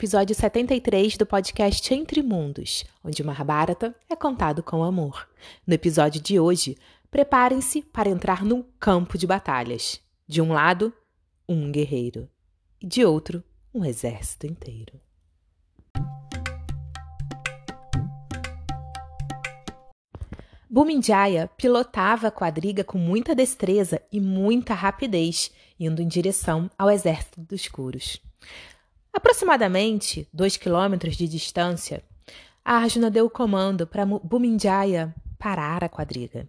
Episódio 73 do podcast Entre Mundos, onde Mahabharata é contado com amor. No episódio de hoje, preparem-se para entrar num campo de batalhas. De um lado, um guerreiro, e de outro, um exército inteiro. Bumindjaya pilotava a quadriga com muita destreza e muita rapidez, indo em direção ao exército dos Kuros. Aproximadamente dois quilômetros de distância, Arjuna deu o comando para Bumindjaya parar a quadriga.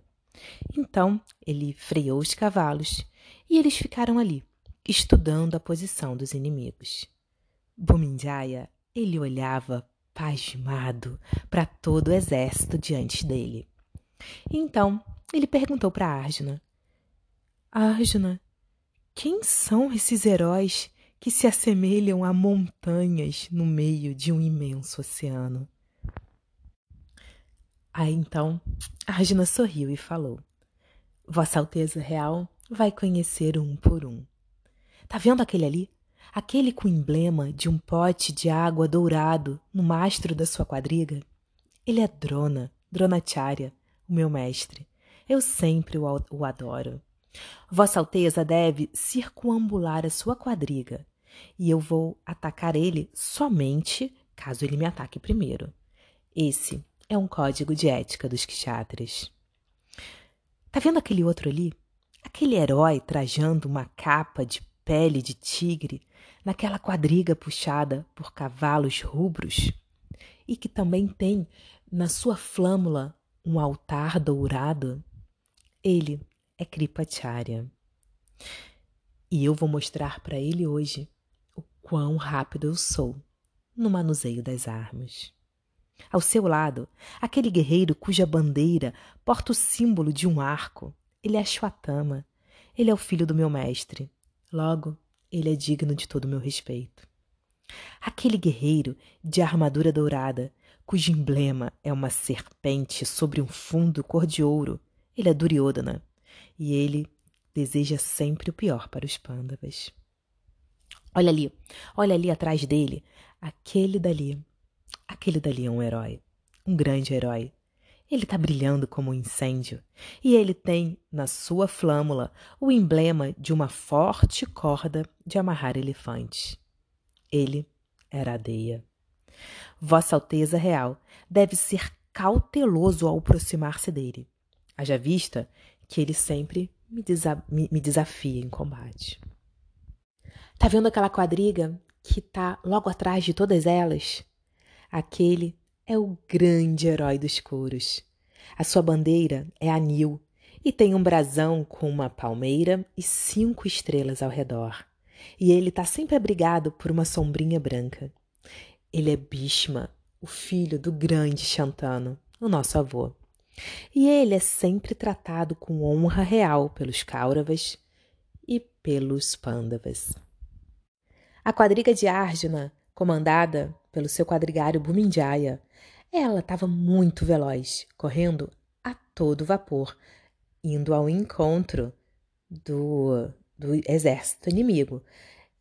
Então ele freou os cavalos e eles ficaram ali, estudando a posição dos inimigos. Bumindjaya, ele olhava pasmado para todo o exército diante dele. Então ele perguntou para Arjuna: Arjuna, quem são esses heróis que se assemelham a montanhas no meio de um imenso oceano. Aí então, Arjuna sorriu e falou: Vossa Alteza Real vai conhecer um por um. Tá vendo aquele ali? Aquele com o emblema de um pote de água dourado no mastro da sua quadriga? Ele é Drona, Dronacharya, o meu mestre. Eu sempre o, adoro. Vossa Alteza deve circunambular a sua quadriga e eu vou atacar ele somente caso ele me ataque primeiro. Esse é um código de ética dos kshatras. Tá vendo aquele outro ali? Aquele herói trajando uma capa de pele de tigre naquela quadriga puxada por cavalos rubros e que também tem na sua flâmula um altar dourado? Ele é Kripacharya. E eu vou mostrar para ele hoje quão rápido eu sou no manuseio das armas. Ao seu lado, aquele guerreiro cuja bandeira porta o símbolo de um arco. Ele é Ashwatthama. Ele é o filho do meu mestre. Logo, ele é digno de todo o meu respeito. Aquele guerreiro de armadura dourada, cujo emblema é uma serpente sobre um fundo cor de ouro, ele é Duryodhana. E ele deseja sempre o pior para os pândavas. Olha ali, olha ali atrás dele. Aquele dali. Aquele dali é um herói. Um grande herói. Ele está brilhando como um incêndio. E ele tem, na sua flâmula, o emblema de uma forte corda de amarrar elefantes. Ele era a Deia. Vossa Alteza Real deve ser cauteloso ao aproximar-se dele. Haja vista que ele sempre me, desa me, me desafia em combate. Tá vendo aquela quadriga que tá logo atrás de todas elas? Aquele é o grande herói dos couros. A sua bandeira é anil e tem um brasão com uma palmeira e cinco estrelas ao redor. E ele está sempre abrigado por uma sombrinha branca. Ele é Bhishma, o filho do grande Shantanu, o nosso avô. E ele é sempre tratado com honra real pelos Kauravas e pelos Pandavas. A quadriga de Arjuna, comandada pelo seu quadrigário Bumindjaya, ela estava muito veloz, correndo a todo vapor, indo ao encontro do, do exército inimigo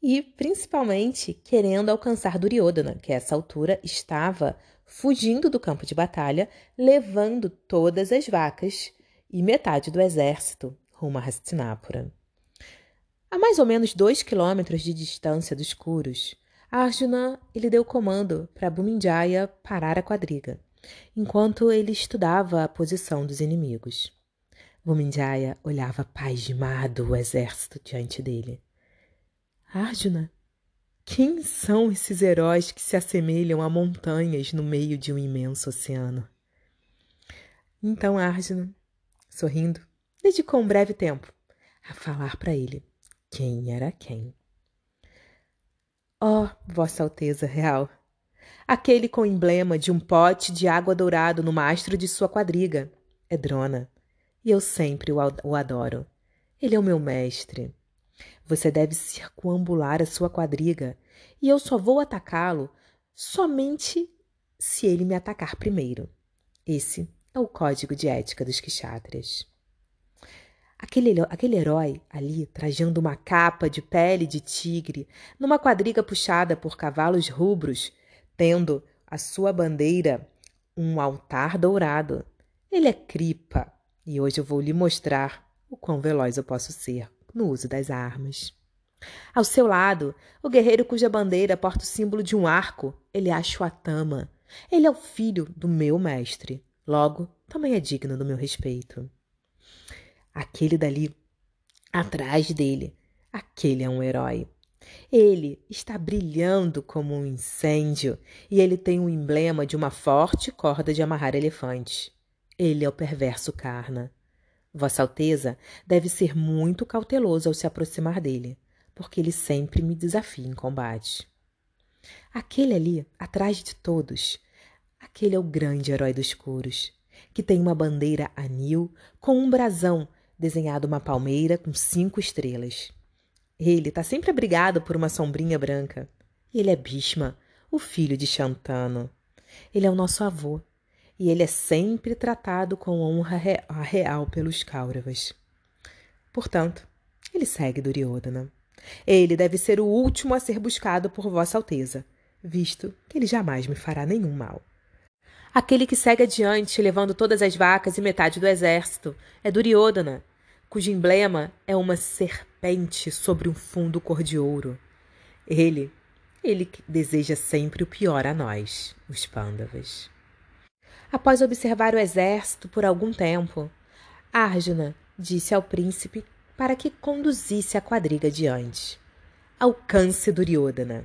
e principalmente querendo alcançar Duryodhana, que a essa altura estava fugindo do campo de batalha, levando todas as vacas e metade do exército rumo a Hastinapura. A mais ou menos dois quilômetros de distância dos Kuros, Arjuna ele deu comando para Bumindjaya parar a quadriga, enquanto ele estudava a posição dos inimigos. Bumindjaya olhava pasmado o exército diante dele. Arjuna, quem são esses heróis que se assemelham a montanhas no meio de um imenso oceano? Então Arjuna, sorrindo, dedicou um breve tempo a falar para ele quem era quem. Ó, oh, Vossa Alteza Real, aquele com o emblema de um pote de água dourado no mastro de sua quadriga é Drona, e eu sempre o adoro. Ele é o meu mestre. Você deve circunambular a sua quadriga, e eu só vou atacá-lo somente se ele me atacar primeiro. Esse é o código de ética dos kshatras. Aquele, aquele herói ali, trajando uma capa de pele de tigre, numa quadriga puxada por cavalos rubros, tendo a sua bandeira um altar dourado. Ele é Cripa, e hoje eu vou lhe mostrar o quão veloz eu posso ser no uso das armas. Ao seu lado, o guerreiro cuja bandeira porta o símbolo de um arco, ele é Ashwatthama. Ele é o filho do meu mestre, logo, também é digno do meu respeito. Aquele dali, atrás dele, aquele é um herói. Ele está brilhando como um incêndio e ele tem um emblema de uma forte corda de amarrar elefantes. Ele é o perverso Karna. Vossa Alteza deve ser muito cauteloso ao se aproximar dele, porque ele sempre me desafia em combate. Aquele ali, atrás de todos, aquele é o grande herói dos couros, que tem uma bandeira anil com um brasão desenhado uma palmeira com cinco estrelas. Ele está sempre abrigado por uma sombrinha branca. Ele é Bhishma, o filho de Shantano. Ele é o nosso avô, e ele é sempre tratado com honra real pelos Kauravas. Portanto, ele segue Duryodhana. Ele deve ser o último a ser buscado por Vossa Alteza, visto que ele jamais me fará nenhum mal. Aquele que segue adiante, levando todas as vacas e metade do exército, é Duryodhana, cujo emblema é uma serpente sobre um fundo cor de ouro. Ele, ele deseja sempre o pior a nós, os pândavas. Após observar o exército por algum tempo, Arjuna disse ao príncipe para que conduzisse a quadriga adiante. Alcance Duryodhana.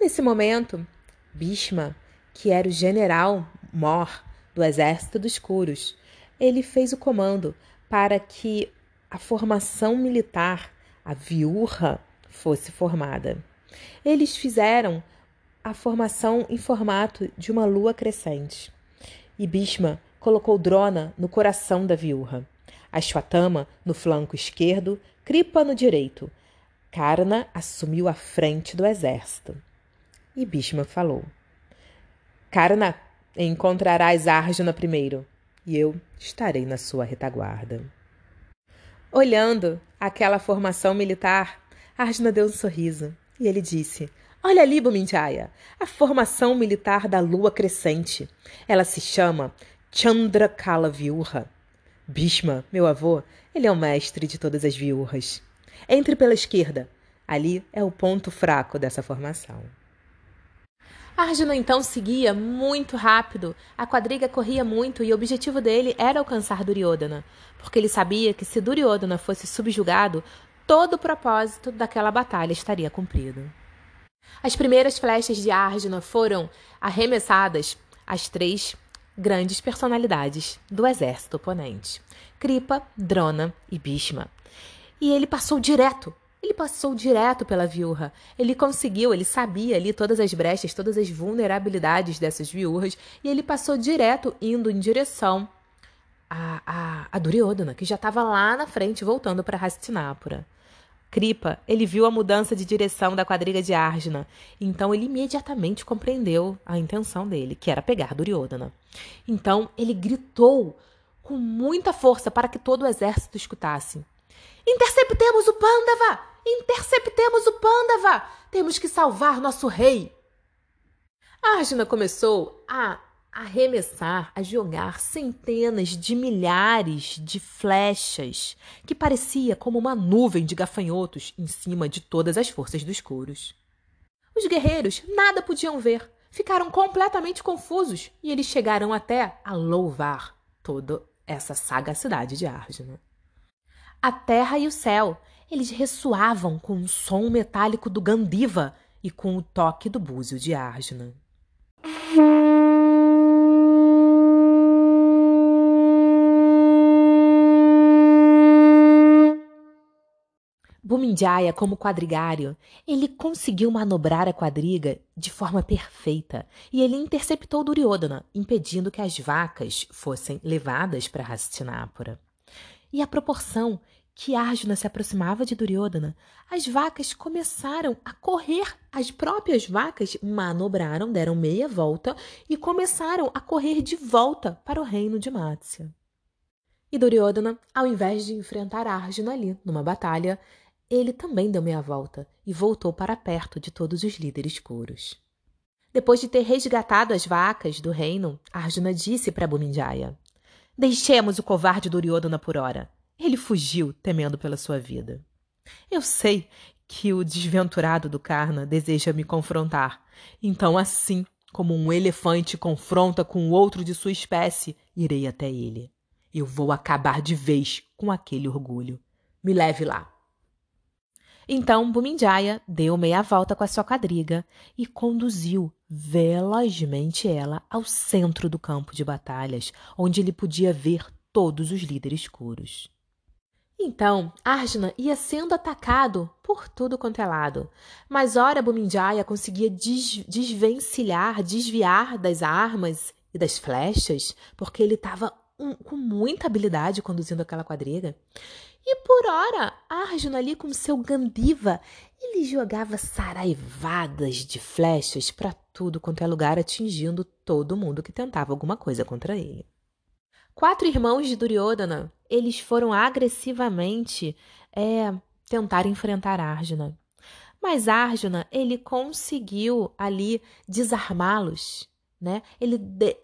Nesse momento, Bhishma, que era o general mor do exército dos Kuros, ele fez o comando para que a formação militar, a viurra, fosse formada. Eles fizeram a formação em formato de uma lua crescente. E Bhishma colocou Drona no coração da viurra, Ashwatthama no flanco esquerdo, Kripa no direito. Karna assumiu a frente do exército. E Bhishma falou: Karna, encontrarás Arjuna primeiro e eu estarei na sua retaguarda. Olhando aquela formação militar, Arjuna deu um sorriso e ele disse: Olha ali, Bumindjaya, a formação militar da lua crescente. Ela se chama Chandrakala Viurra. Bhishma, meu avô, ele é o mestre de todas as viurras. Entre pela esquerda. Ali é o ponto fraco dessa formação. Arjuna então seguia muito rápido, a quadriga corria muito e o objetivo dele era alcançar Duryodhana, porque ele sabia que se Duryodhana fosse subjugado, todo o propósito daquela batalha estaria cumprido. As primeiras flechas de Arjuna foram arremessadas às três grandes personalidades do exército oponente: Kripa, Drona e Bhishma. E ele passou direto ele passou direto pela viúva. Ele conseguiu, ele sabia ali todas as brechas, todas as vulnerabilidades dessas viúvas, e ele passou direto indo em direção a, a, a Duryodhana, que já estava lá na frente, voltando para Hastinapura. Kripa, ele viu a mudança de direção da quadriga de Arjuna, então ele imediatamente compreendeu a intenção dele, que era pegar Duryodhana. Então ele gritou com muita força para que todo o exército escutasse: Interceptemos o Pandava! Interceptemos o Pandava! Temos que salvar nosso rei! Arjuna começou a arremessar, a jogar centenas de milhares de flechas, que parecia como uma nuvem de gafanhotos em cima de todas as forças dos couros. Os guerreiros nada podiam ver, ficaram completamente confusos e eles chegaram até a louvar toda essa sagacidade de Arjuna. A terra e o céu, eles ressoavam com o som metálico do Gandiva e com o toque do búzio de Arjuna. Bumindjaya, como quadrigário, ele conseguiu manobrar a quadriga de forma perfeita e ele interceptou Duryodhana, impedindo que as vacas fossem levadas para Hastinapura. E a proporção que Arjuna se aproximava de Duryodhana, as vacas começaram a correr. As próprias vacas manobraram, deram meia volta e começaram a correr de volta para o reino de Matsya. E Duryodhana, ao invés de enfrentar Arjuna ali numa batalha, ele também deu meia volta e voltou para perto de todos os líderes curos. Depois de ter resgatado as vacas do reino, Arjuna disse para Bumindjaya: Deixemos o covarde Duryodhana por hora. Ele fugiu, temendo pela sua vida. Eu sei que o desventurado do Karna deseja me confrontar. Então, assim como um elefante confronta com outro de sua espécie, irei até ele. Eu vou acabar de vez com aquele orgulho. Me leve lá. Então Bumindjaya deu meia volta com a sua quadriga e conduziu velozmente ela ao centro do campo de batalhas, onde ele podia ver todos os líderes escuros. Então, Arjuna ia sendo atacado por tudo quanto é lado. Mas ora Bumindjaya conseguia des desvencilhar, desviar das armas e das flechas, porque ele estava um, com muita habilidade conduzindo aquela quadriga. E por ora, Arjuna ali com seu Gandiva, ele jogava saraivadas de flechas para tudo quanto é lugar, atingindo todo mundo que tentava alguma coisa contra ele. Quatro irmãos de Duryodhana, eles foram agressivamente é, tentar enfrentar Arjuna. Mas Arjuna, ele conseguiu ali desarmá-los, né? Ele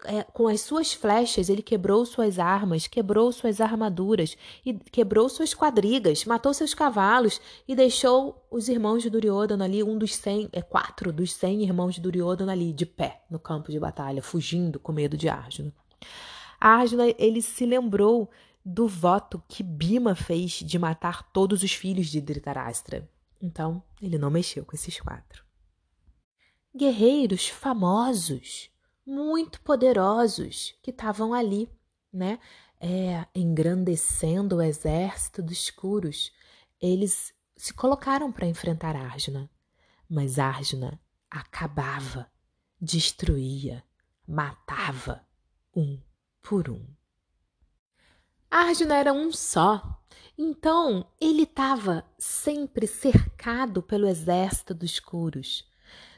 é, com as suas flechas, ele quebrou suas armas, quebrou suas armaduras e quebrou suas quadrigas, matou seus cavalos e deixou os irmãos de Duryodhana ali, um dos cem, é quatro dos cem irmãos de Duryodhana ali de pé no campo de batalha, fugindo com medo de Arjuna. Arjuna, ele se lembrou do voto que Bima fez de matar todos os filhos de Dhritarashtra. Então, ele não mexeu com esses quatro. Guerreiros famosos, muito poderosos, que estavam ali, né? É, engrandecendo o exército dos Kuros. Eles se colocaram para enfrentar Arjuna. Mas Arjuna acabava, destruía, matava um por um. Arjuna era um só, então ele estava sempre cercado pelo exército dos Kuros.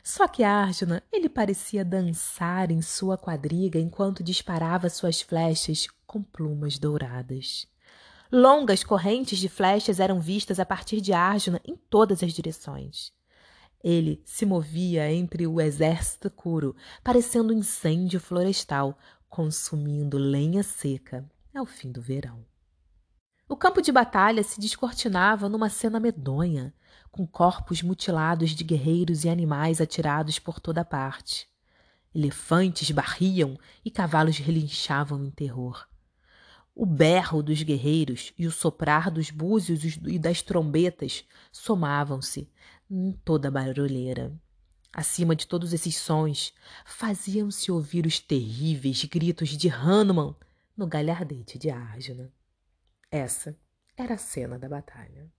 Só que Arjuna, ele parecia dançar em sua quadriga enquanto disparava suas flechas com plumas douradas. Longas correntes de flechas eram vistas a partir de Arjuna em todas as direções. Ele se movia entre o exército Kuro, parecendo um incêndio florestal, consumindo lenha seca ao fim do verão. O campo de batalha se descortinava numa cena medonha, com corpos mutilados de guerreiros e animais atirados por toda parte. Elefantes barriam e cavalos relinchavam em terror. O berro dos guerreiros e o soprar dos búzios e das trombetas somavam-se em toda a barulheira. Acima de todos esses sons, faziam-se ouvir os terríveis gritos de Hanuman no galhardete de Arjuna. Essa era a cena da batalha.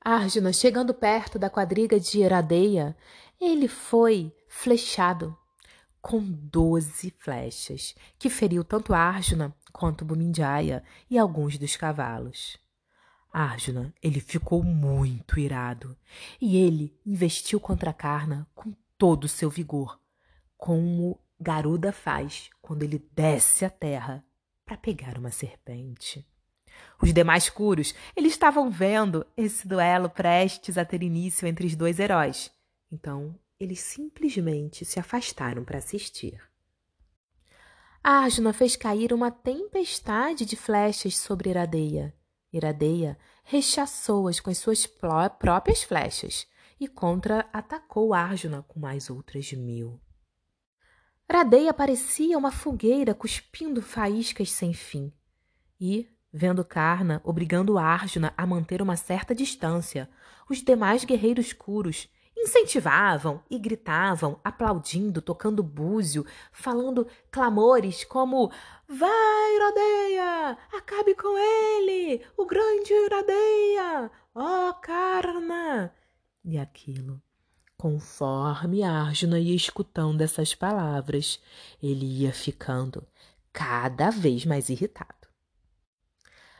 Arjuna, chegando perto da quadriga de Iradeia, ele foi flechado com doze flechas, que feriu tanto Arjuna quanto Bumindjaya e alguns dos cavalos. Arjuna, ele ficou muito irado e ele investiu contra Karna com todo o seu vigor, como Garuda faz quando ele desce a terra para pegar uma serpente. Os demais curos, eles estavam vendo esse duelo prestes a ter início entre os dois heróis. Então, eles simplesmente se afastaram para assistir. Arjuna fez cair uma tempestade de flechas sobre Iradeia Iradeia rechaçou-as com as suas próprias flechas e contra-atacou Arjuna com mais outras mil. Radeia parecia uma fogueira cuspindo faíscas sem fim. E, vendo Karna obrigando Arjuna a manter uma certa distância, os demais guerreiros curos incentivavam e gritavam, aplaudindo, tocando búzio, falando clamores como Vai, Iradeia! Acabe com ele! O grande Iradeia! Ó oh, Karna! E aquilo. Conforme Arjuna ia escutando essas palavras, ele ia ficando cada vez mais irritado.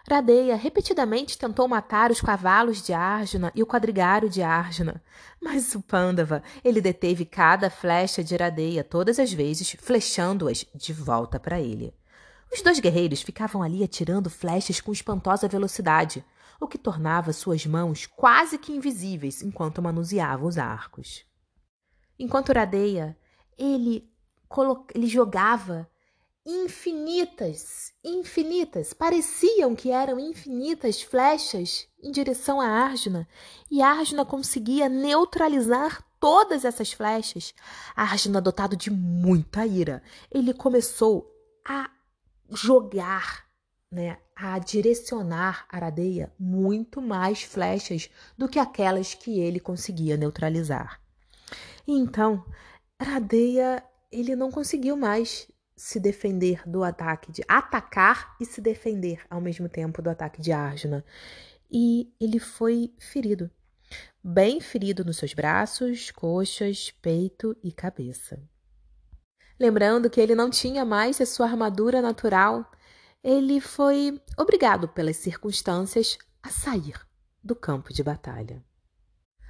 Radeia repetidamente tentou matar os cavalos de Arjuna e o quadrigário de Arjuna, mas o Pandava, ele deteve cada flecha de Radeia todas as vezes, flechando-as de volta para ele. Os dois guerreiros ficavam ali atirando flechas com espantosa velocidade, o que tornava suas mãos quase que invisíveis enquanto manuseavam os arcos. Enquanto Uradeia, ele, ele jogava infinitas, infinitas, pareciam que eram infinitas flechas em direção a Arjuna, e Arjuna conseguia neutralizar todas essas flechas. Arjuna, dotado de muita ira, ele começou a jogar, né, a direcionar Aradeia muito mais flechas do que aquelas que ele conseguia neutralizar. E então, Aradeia, ele não conseguiu mais se defender do ataque de atacar e se defender ao mesmo tempo do ataque de Arjuna. E ele foi ferido, bem ferido nos seus braços, coxas, peito e cabeça. Lembrando que ele não tinha mais a sua armadura natural, ele foi obrigado pelas circunstâncias a sair do campo de batalha.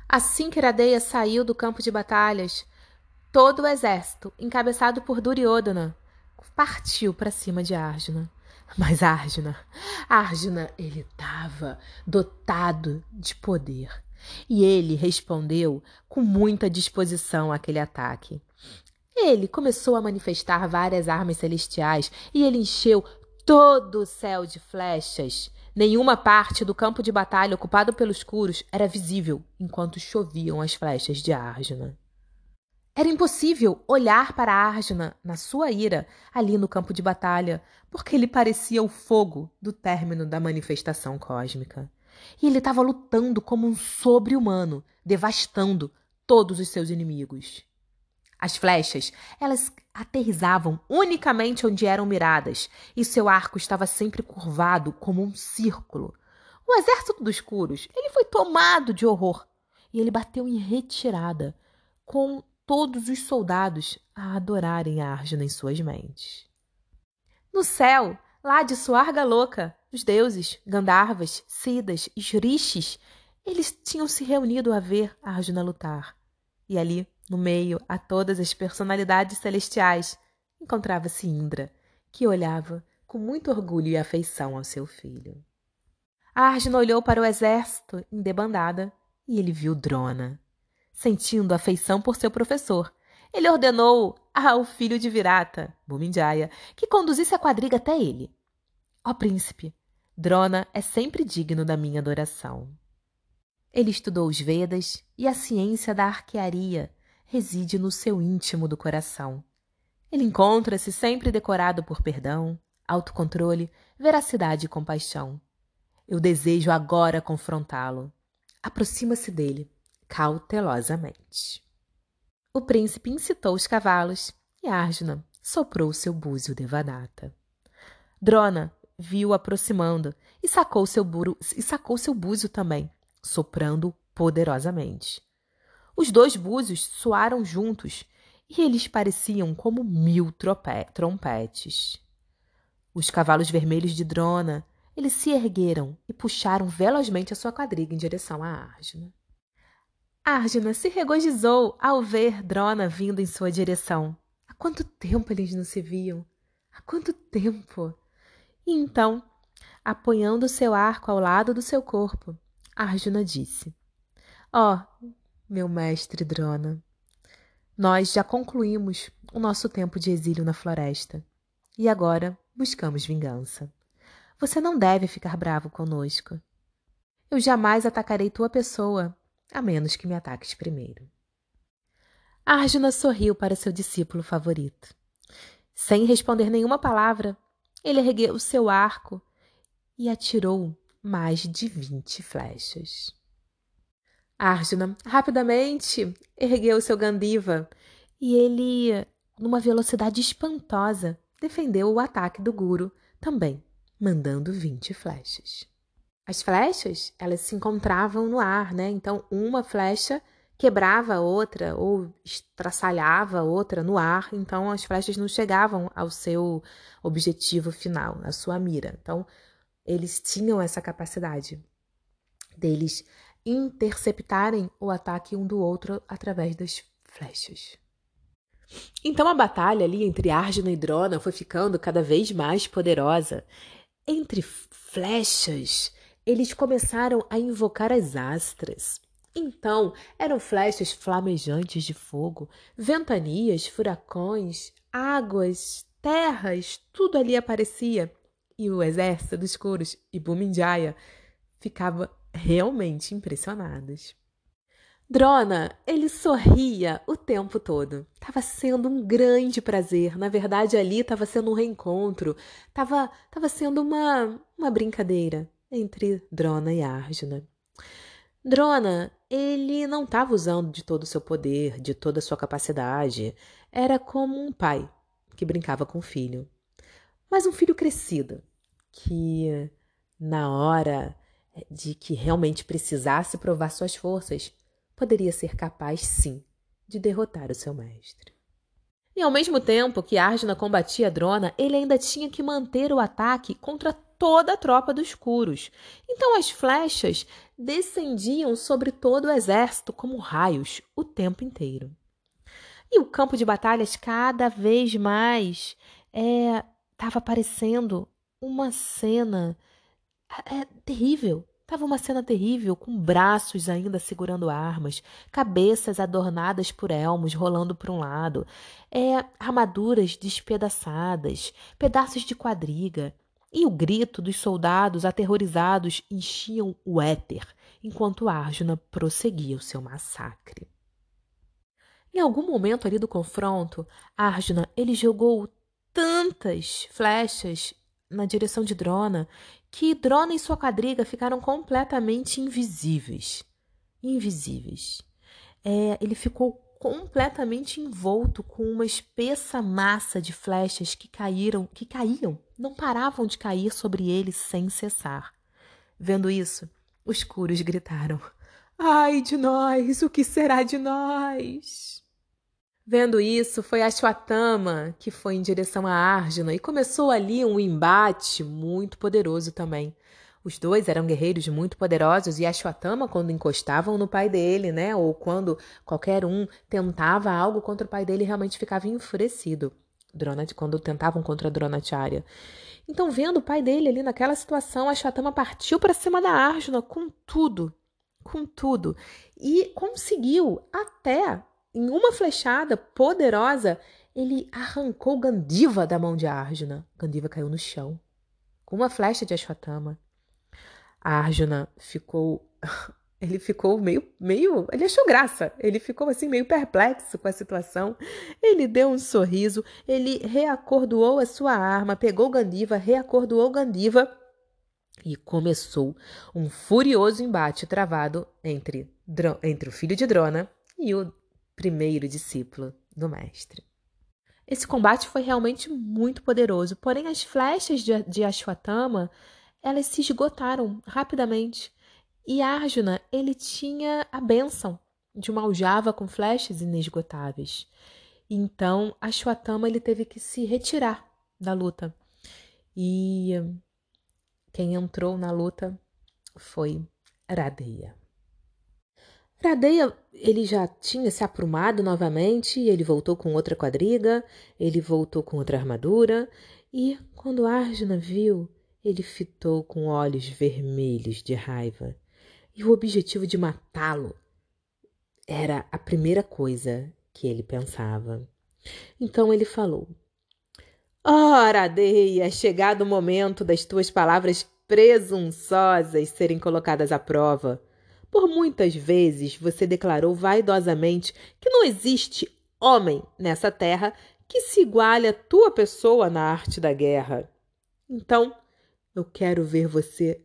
Assim que Iradeia saiu do campo de batalhas, todo o exército, encabeçado por Duryodhana, partiu para cima de Arjuna. Mas Arjuna, Arjuna, ele estava dotado de poder. E ele respondeu com muita disposição àquele ataque. Ele começou a manifestar várias armas celestiais e ele encheu todo o céu de flechas. Nenhuma parte do campo de batalha ocupado pelos curos era visível enquanto choviam as flechas de Arjuna. Era impossível olhar para Arjuna na sua ira ali no campo de batalha, porque ele parecia o fogo do término da manifestação cósmica. E ele estava lutando como um sobre-humano, devastando todos os seus inimigos. As flechas, elas aterrizavam unicamente onde eram miradas, e seu arco estava sempre curvado como um círculo. O exército dos Curos, ele foi tomado de horror, e ele bateu em retirada, com todos os soldados a adorarem Arjuna em suas mentes. No céu, lá de Suarga Louca, os deuses, Gandharvas, Sidas e Rishis, eles tinham se reunido a ver Arjuna lutar. E ali, no meio a todas as personalidades celestiais, encontrava-se Indra, que olhava com muito orgulho e afeição ao seu filho. Arjuna olhou para o exército em debandada e ele viu Drona sentindo afeição por seu professor. Ele ordenou ao filho de Virata, Bumindjaya, que conduzisse a quadriga até ele. Ó príncipe, Drona é sempre digno da minha adoração. Ele estudou os Vedas e a ciência da arquearia reside no seu íntimo do coração. Ele encontra-se sempre decorado por perdão, autocontrole, veracidade e compaixão. Eu desejo agora confrontá-lo. Aproxima-se dele cautelosamente. O príncipe incitou os cavalos e Arjuna soprou seu búzio devadatta. Drona viu aproximando e sacou seu buro, e sacou seu búzio também, soprando poderosamente. Os dois búzios soaram juntos e eles pareciam como mil trompetes. Os cavalos vermelhos de Drona, eles se ergueram e puxaram velozmente a sua quadriga em direção a Arjuna. Arjuna se regozijou ao ver Drona vindo em sua direção. Há quanto tempo eles não se viam? Há quanto tempo? E então, apoiando seu arco ao lado do seu corpo, Arjuna disse: Ó, oh, meu mestre Drona, nós já concluímos o nosso tempo de exílio na floresta e agora buscamos vingança. Você não deve ficar bravo conosco. Eu jamais atacarei tua pessoa a menos que me ataques primeiro. Arjuna sorriu para seu discípulo favorito. Sem responder nenhuma palavra, ele ergueu o seu arco e atirou mais de vinte flechas. Arjuna rapidamente ergueu seu Gandiva e ele, numa velocidade espantosa, defendeu o ataque do Guru, também mandando vinte flechas. As flechas, elas se encontravam no ar, né? Então, uma flecha quebrava a outra ou estraçalhava a outra no ar, então as flechas não chegavam ao seu objetivo final, à sua mira. Então, eles tinham essa capacidade deles interceptarem o ataque um do outro através das flechas. Então a batalha ali entre Arjuna e Drona foi ficando cada vez mais poderosa. Entre flechas, eles começaram a invocar as astras. Então, eram flechas flamejantes de fogo, ventanias, furacões, águas, terras, tudo ali aparecia. E o exército dos Kuros e Bumindjaya ficava realmente impressionados. Drona, ele sorria o tempo todo. Tava sendo um grande prazer. Na verdade, ali estava sendo um reencontro. Tava, tava sendo uma, uma brincadeira entre Drona e Arjuna. Drona, ele não estava usando de todo o seu poder, de toda a sua capacidade. Era como um pai que brincava com o filho. Mas um filho crescido, que na hora de que realmente precisasse provar suas forças, poderia ser capaz, sim, de derrotar o seu mestre. E ao mesmo tempo que Arjuna combatia Drona, ele ainda tinha que manter o ataque contra toda a tropa dos Kuros. Então as flechas descendiam sobre todo o exército como raios o tempo inteiro. E o campo de batalhas cada vez mais estava é, parecendo uma cena é, terrível. Tava uma cena terrível, com braços ainda segurando armas, cabeças adornadas por elmos rolando para um lado, é, armaduras despedaçadas, pedaços de quadriga. E o grito dos soldados aterrorizados enchiam o éter, enquanto Arjuna prosseguia o seu massacre. Em algum momento ali do confronto, Arjuna ele jogou tantas flechas na direção de Drona que Drona e sua quadriga ficaram completamente invisíveis. Invisíveis. É, ele ficou completamente envolto com uma espessa massa de flechas que caíram, que caíam, não paravam de cair sobre ele sem cessar. Vendo isso, os curos gritaram: Ai de nós, o que será de nós? Vendo isso, foi Ashwatthama que foi em direção a Arjuna e começou ali um embate muito poderoso também. Os dois eram guerreiros muito poderosos e Ashwatthama, quando encostavam no pai dele, né, ou quando qualquer um tentava algo contra o pai dele, realmente ficava enfurecido. Drona, quando tentavam contra Dronacharya. Então, vendo o pai dele ali naquela situação, Ashwatthama partiu para cima da Arjuna com tudo, com tudo, e conseguiu até em uma flechada poderosa, ele arrancou Gandiva da mão de Arjuna. Gandiva caiu no chão, com uma flecha de Ashwatthama. Arjuna ficou. Ele ficou meio, meio. Ele achou graça. Ele ficou assim, meio perplexo com a situação. Ele deu um sorriso. Ele reacordoou a sua arma, pegou Gandiva, reacordoou Gandiva. E começou um furioso embate travado entre, entre o filho de Drona e o primeiro discípulo do Mestre. Esse combate foi realmente muito poderoso, porém as flechas de, de Ashwatthama elas se esgotaram rapidamente e Arjuna ele tinha a bênção de uma aljava com flechas inesgotáveis. Então Ashwatthama ele teve que se retirar da luta e quem entrou na luta foi Radeya. Radeia, ele já tinha se aprumado novamente, ele voltou com outra quadriga, ele voltou com outra armadura, e quando Arjuna viu, ele fitou com olhos vermelhos de raiva. E o objetivo de matá-lo era a primeira coisa que ele pensava. Então ele falou: Ora, Radeia, é chegado o momento das tuas palavras presunçosas serem colocadas à prova. Por muitas vezes você declarou vaidosamente que não existe homem nessa terra que se iguale à tua pessoa na arte da guerra. Então, eu quero ver você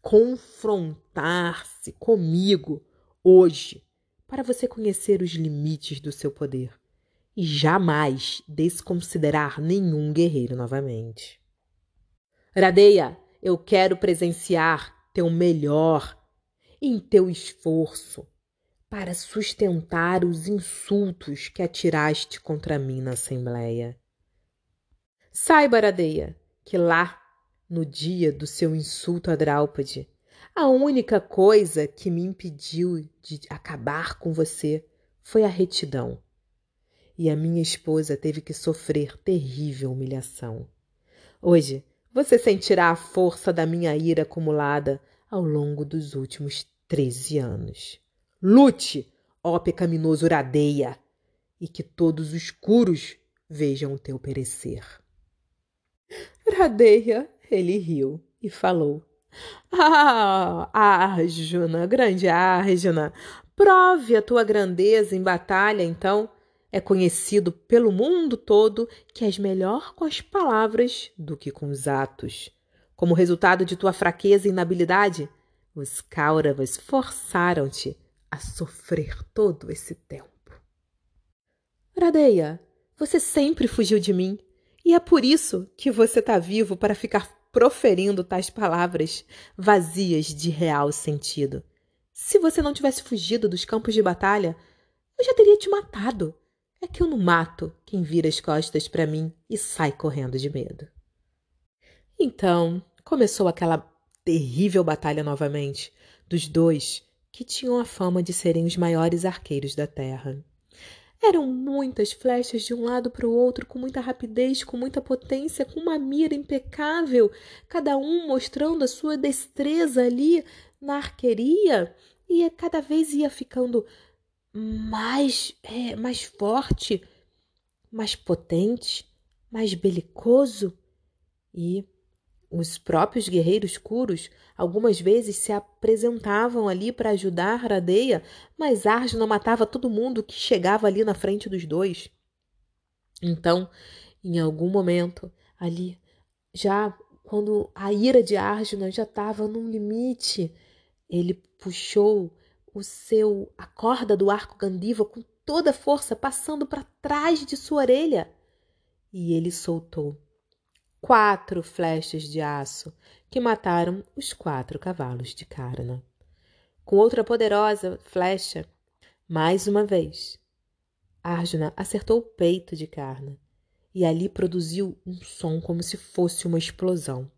confrontar-se comigo hoje, para você conhecer os limites do seu poder e jamais desconsiderar nenhum guerreiro novamente. Radeia, eu quero presenciar teu melhor em teu esforço para sustentar os insultos que atiraste contra mim na Assembleia. Saiba, Aradeia, que lá, no dia do seu insulto a Draupadi, a única coisa que me impediu de acabar com você foi a retidão. e a minha esposa teve que sofrer terrível humilhação. Hoje você sentirá a força da minha ira acumulada ao longo dos últimos treze anos. Lute, ó pecaminoso Uradeia, e que todos os curos vejam o teu perecer. Uradeia, ele riu e falou. Ah, Arjuna, grande Arjuna, prove a tua grandeza em batalha, então. É conhecido pelo mundo todo que és melhor com as palavras do que com os atos. Como resultado de tua fraqueza e inabilidade, os Kauravas forçaram-te a sofrer todo esse tempo. Radeia, você sempre fugiu de mim, e é por isso que você está vivo para ficar proferindo tais palavras vazias de real sentido. Se você não tivesse fugido dos campos de batalha, eu já teria te matado. É que eu não mato quem vira as costas para mim e sai correndo de medo. Então começou aquela terrível batalha novamente dos dois que tinham a fama de serem os maiores arqueiros da terra. Eram muitas flechas de um lado para o outro, com muita rapidez, com muita potência, com uma mira impecável, cada um mostrando a sua destreza ali na arqueria, e cada vez ia ficando mais, é, mais forte, mais potente, mais belicoso. E os próprios guerreiros curos algumas vezes se apresentavam ali para ajudar Radeia, mas Arjuna matava todo mundo que chegava ali na frente dos dois. Então, em algum momento, ali, já quando a ira de Arjuna já estava num limite, ele puxou o seu a corda do arco Gandiva com toda a força, passando para trás de sua orelha, e ele soltou quatro flechas de aço que mataram os quatro cavalos de Karna. Com outra poderosa flecha, mais uma vez, Arjuna acertou o peito de Karna e ali produziu um som como se fosse uma explosão.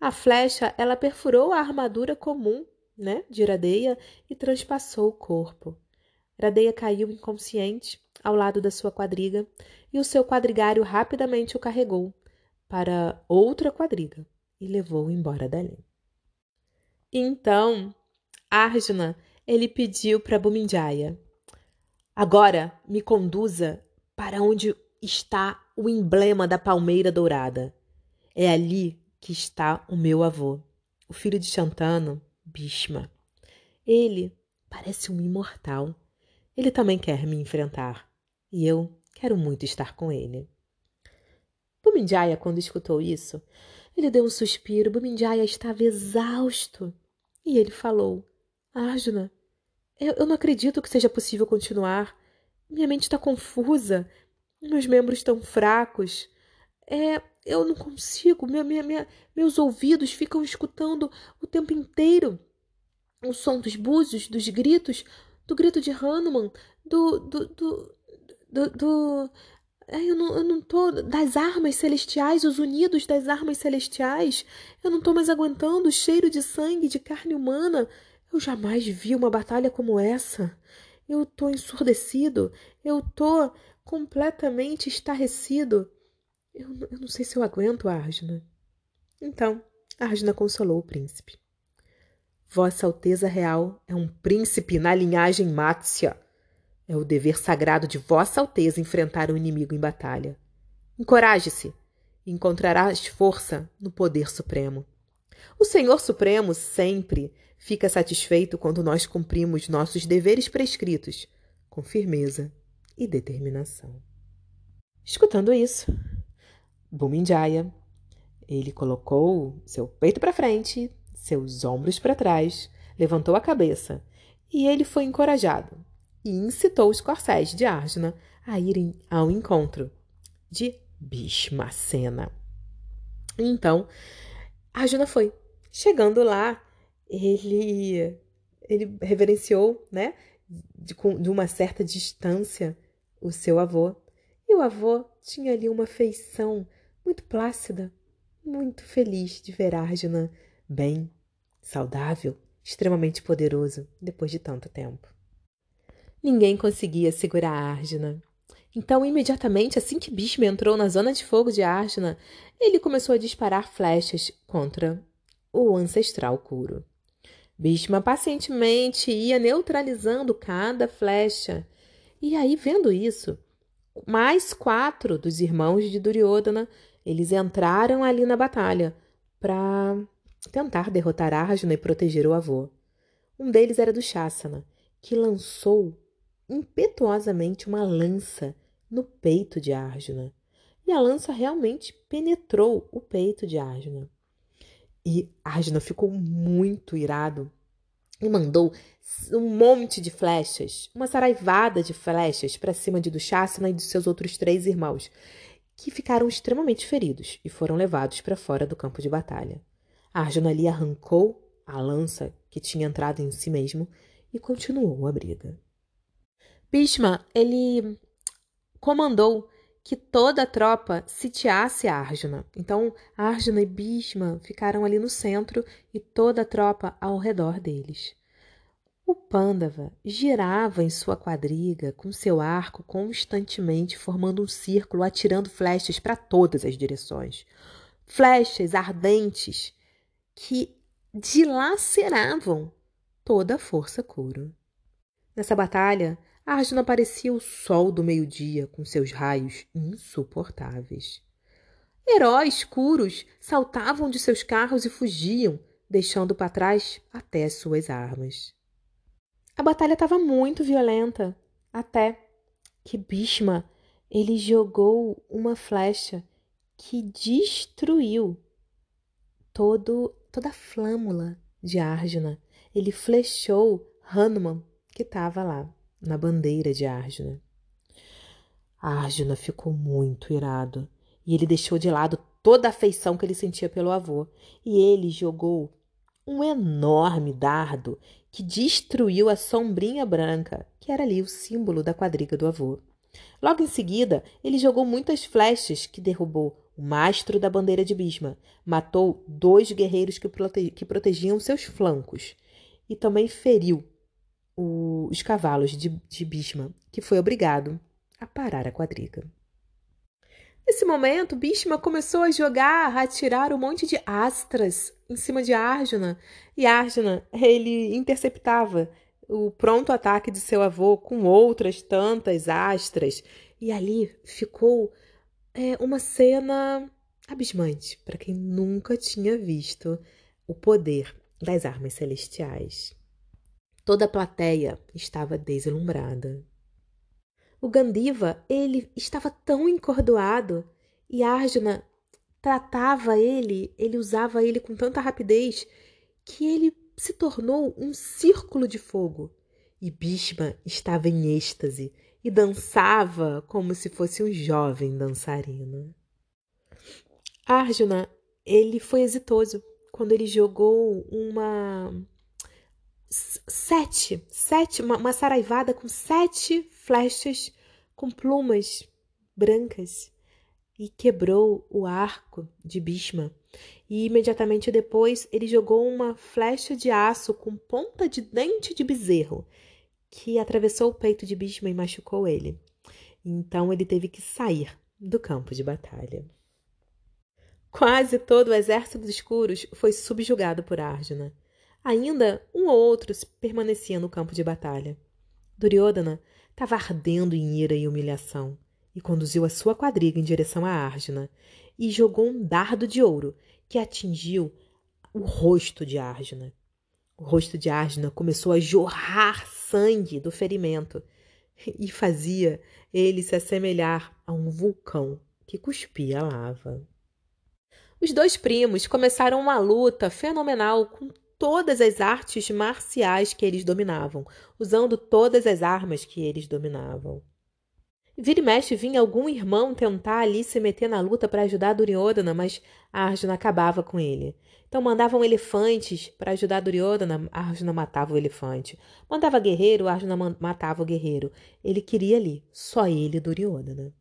A flecha, ela perfurou a armadura comum, né, de Iradeia e transpassou o corpo. Iradeia caiu inconsciente ao lado da sua quadriga e o seu quadrigário rapidamente o carregou, para outra quadriga e levou-o embora dali. Então, Arjuna, ele pediu para Bumindjaya: Agora me conduza para onde está o emblema da palmeira dourada. É ali que está o meu avô, o filho de Shantanu, Bhishma. Ele parece um imortal. Ele também quer me enfrentar e eu quero muito estar com ele. Bumindjaya, quando escutou isso, ele deu um suspiro. Bumindjaya estava exausto. E ele falou: Arjuna, eu, eu não acredito que seja possível continuar. Minha mente está confusa. Meus membros estão fracos. É, eu não consigo. Minha, minha, minha, meus ouvidos ficam escutando o tempo inteiro o som dos búzios, dos gritos, do grito de Hanuman, do, do, do, do, do eu não, eu não tô. Das armas celestiais, os unidos das armas celestiais. Eu não tô mais aguentando o cheiro de sangue, de carne humana. Eu jamais vi uma batalha como essa. Eu tô ensurdecido. Eu tô completamente estarrecido. Eu, eu não sei se eu aguento, Arjuna. Então, Arjuna consolou o príncipe. Vossa Alteza Real é um príncipe na linhagem Matsya. É o dever sagrado de Vossa Alteza enfrentar o inimigo em batalha. Encoraje-se encontrarás força no poder supremo. O Senhor Supremo sempre fica satisfeito quando nós cumprimos nossos deveres prescritos com firmeza e determinação. Escutando isso, Bumindjaya, ele colocou seu peito para frente, seus ombros para trás, levantou a cabeça e ele foi encorajado e incitou os corcéis de Arjuna a irem ao encontro de Bhishmacena. Então, Arjuna foi. Chegando lá, ele ele reverenciou, né, de, de uma certa distância o seu avô. E o avô tinha ali uma feição muito plácida, muito feliz de ver Arjuna bem, saudável, extremamente poderoso depois de tanto tempo. Ninguém conseguia segurar Arjuna. Então, imediatamente, assim que Bhishma entrou na zona de fogo de Arjuna, ele começou a disparar flechas contra o ancestral Kuro. Bhishma pacientemente ia neutralizando cada flecha. E aí, vendo isso, mais quatro dos irmãos de Duryodhana, eles entraram ali na batalha para tentar derrotar Arjuna e proteger o avô. Um deles era do Shasana, que lançou impetuosamente uma lança no peito de Arjuna. E a lança realmente penetrou o peito de Arjuna. E Arjuna ficou muito irado e mandou um monte de flechas, uma saraivada de flechas para cima de Dushasana e de seus outros três irmãos, que ficaram extremamente feridos e foram levados para fora do campo de batalha. Arjuna ali arrancou a lança que tinha entrado em si mesmo e continuou a briga. Bhishma, ele comandou que toda a tropa sitiasse Arjuna. Então, Arjuna e Bhishma ficaram ali no centro e toda a tropa ao redor deles. O Pândava girava em sua quadriga com seu arco constantemente formando um círculo, atirando flechas para todas as direções. Flechas ardentes que dilaceravam toda a força Kuro. Nessa batalha, Arjuna parecia o sol do meio-dia com seus raios insuportáveis. Heróis curos saltavam de seus carros e fugiam, deixando para trás até suas armas. A batalha estava muito violenta, até que Bhishma ele jogou uma flecha que destruiu todo toda a flâmula de Arjuna. Ele flechou Hanuman que estava lá na bandeira de Arjuna. Arjuna ficou muito irado e ele deixou de lado toda a afeição que ele sentia pelo avô e ele jogou um enorme dardo que destruiu a sombrinha branca, que era ali o símbolo da quadriga do avô. Logo em seguida, ele jogou muitas flechas que derrubou o mastro da bandeira de Bisma, matou dois guerreiros que, prote que protegiam seus flancos e também feriu o, os cavalos de, de Bhishma, que foi obrigado a parar a quadriga. Nesse momento, Bhishma começou a jogar, a atirar um monte de astras em cima de Arjuna, e Arjuna, ele interceptava o pronto ataque de seu avô com outras tantas astras, e ali ficou é, uma cena abismante para quem nunca tinha visto o poder das armas celestiais. Toda a plateia estava deslumbrada. O Gandiva, ele estava tão encordoado e Arjuna tratava ele, ele usava ele com tanta rapidez que ele se tornou um círculo de fogo. E Bhishma estava em êxtase e dançava como se fosse um jovem dançarino. Arjuna, ele foi exitoso quando ele jogou uma sete, sete, uma, uma saraivada com sete flechas com plumas brancas e quebrou o arco de Bhishma. E imediatamente depois ele jogou uma flecha de aço com ponta de dente de bezerro que atravessou o peito de Bhishma e machucou ele. Então ele teve que sair do campo de batalha. Quase todo o exército dos escuros foi subjugado por Arjuna. Ainda um ou outro permanecia no campo de batalha. Duryodhana estava ardendo em ira e humilhação e conduziu a sua quadriga em direção a Arjuna e jogou um dardo de ouro que atingiu o rosto de Arjuna. O rosto de Arjuna começou a jorrar sangue do ferimento e fazia ele se assemelhar a um vulcão que cuspia lava. Os dois primos começaram uma luta fenomenal com todas as artes marciais que eles dominavam, usando todas as armas que eles dominavam. Vira e mexe vinha algum irmão tentar ali se meter na luta para ajudar Duryodhana, mas Arjuna acabava com ele. Então mandavam elefantes para ajudar Duryodhana, Arjuna matava o elefante. Mandava guerreiro, Arjuna matava o guerreiro. Ele queria ali, só ele Duryodhana.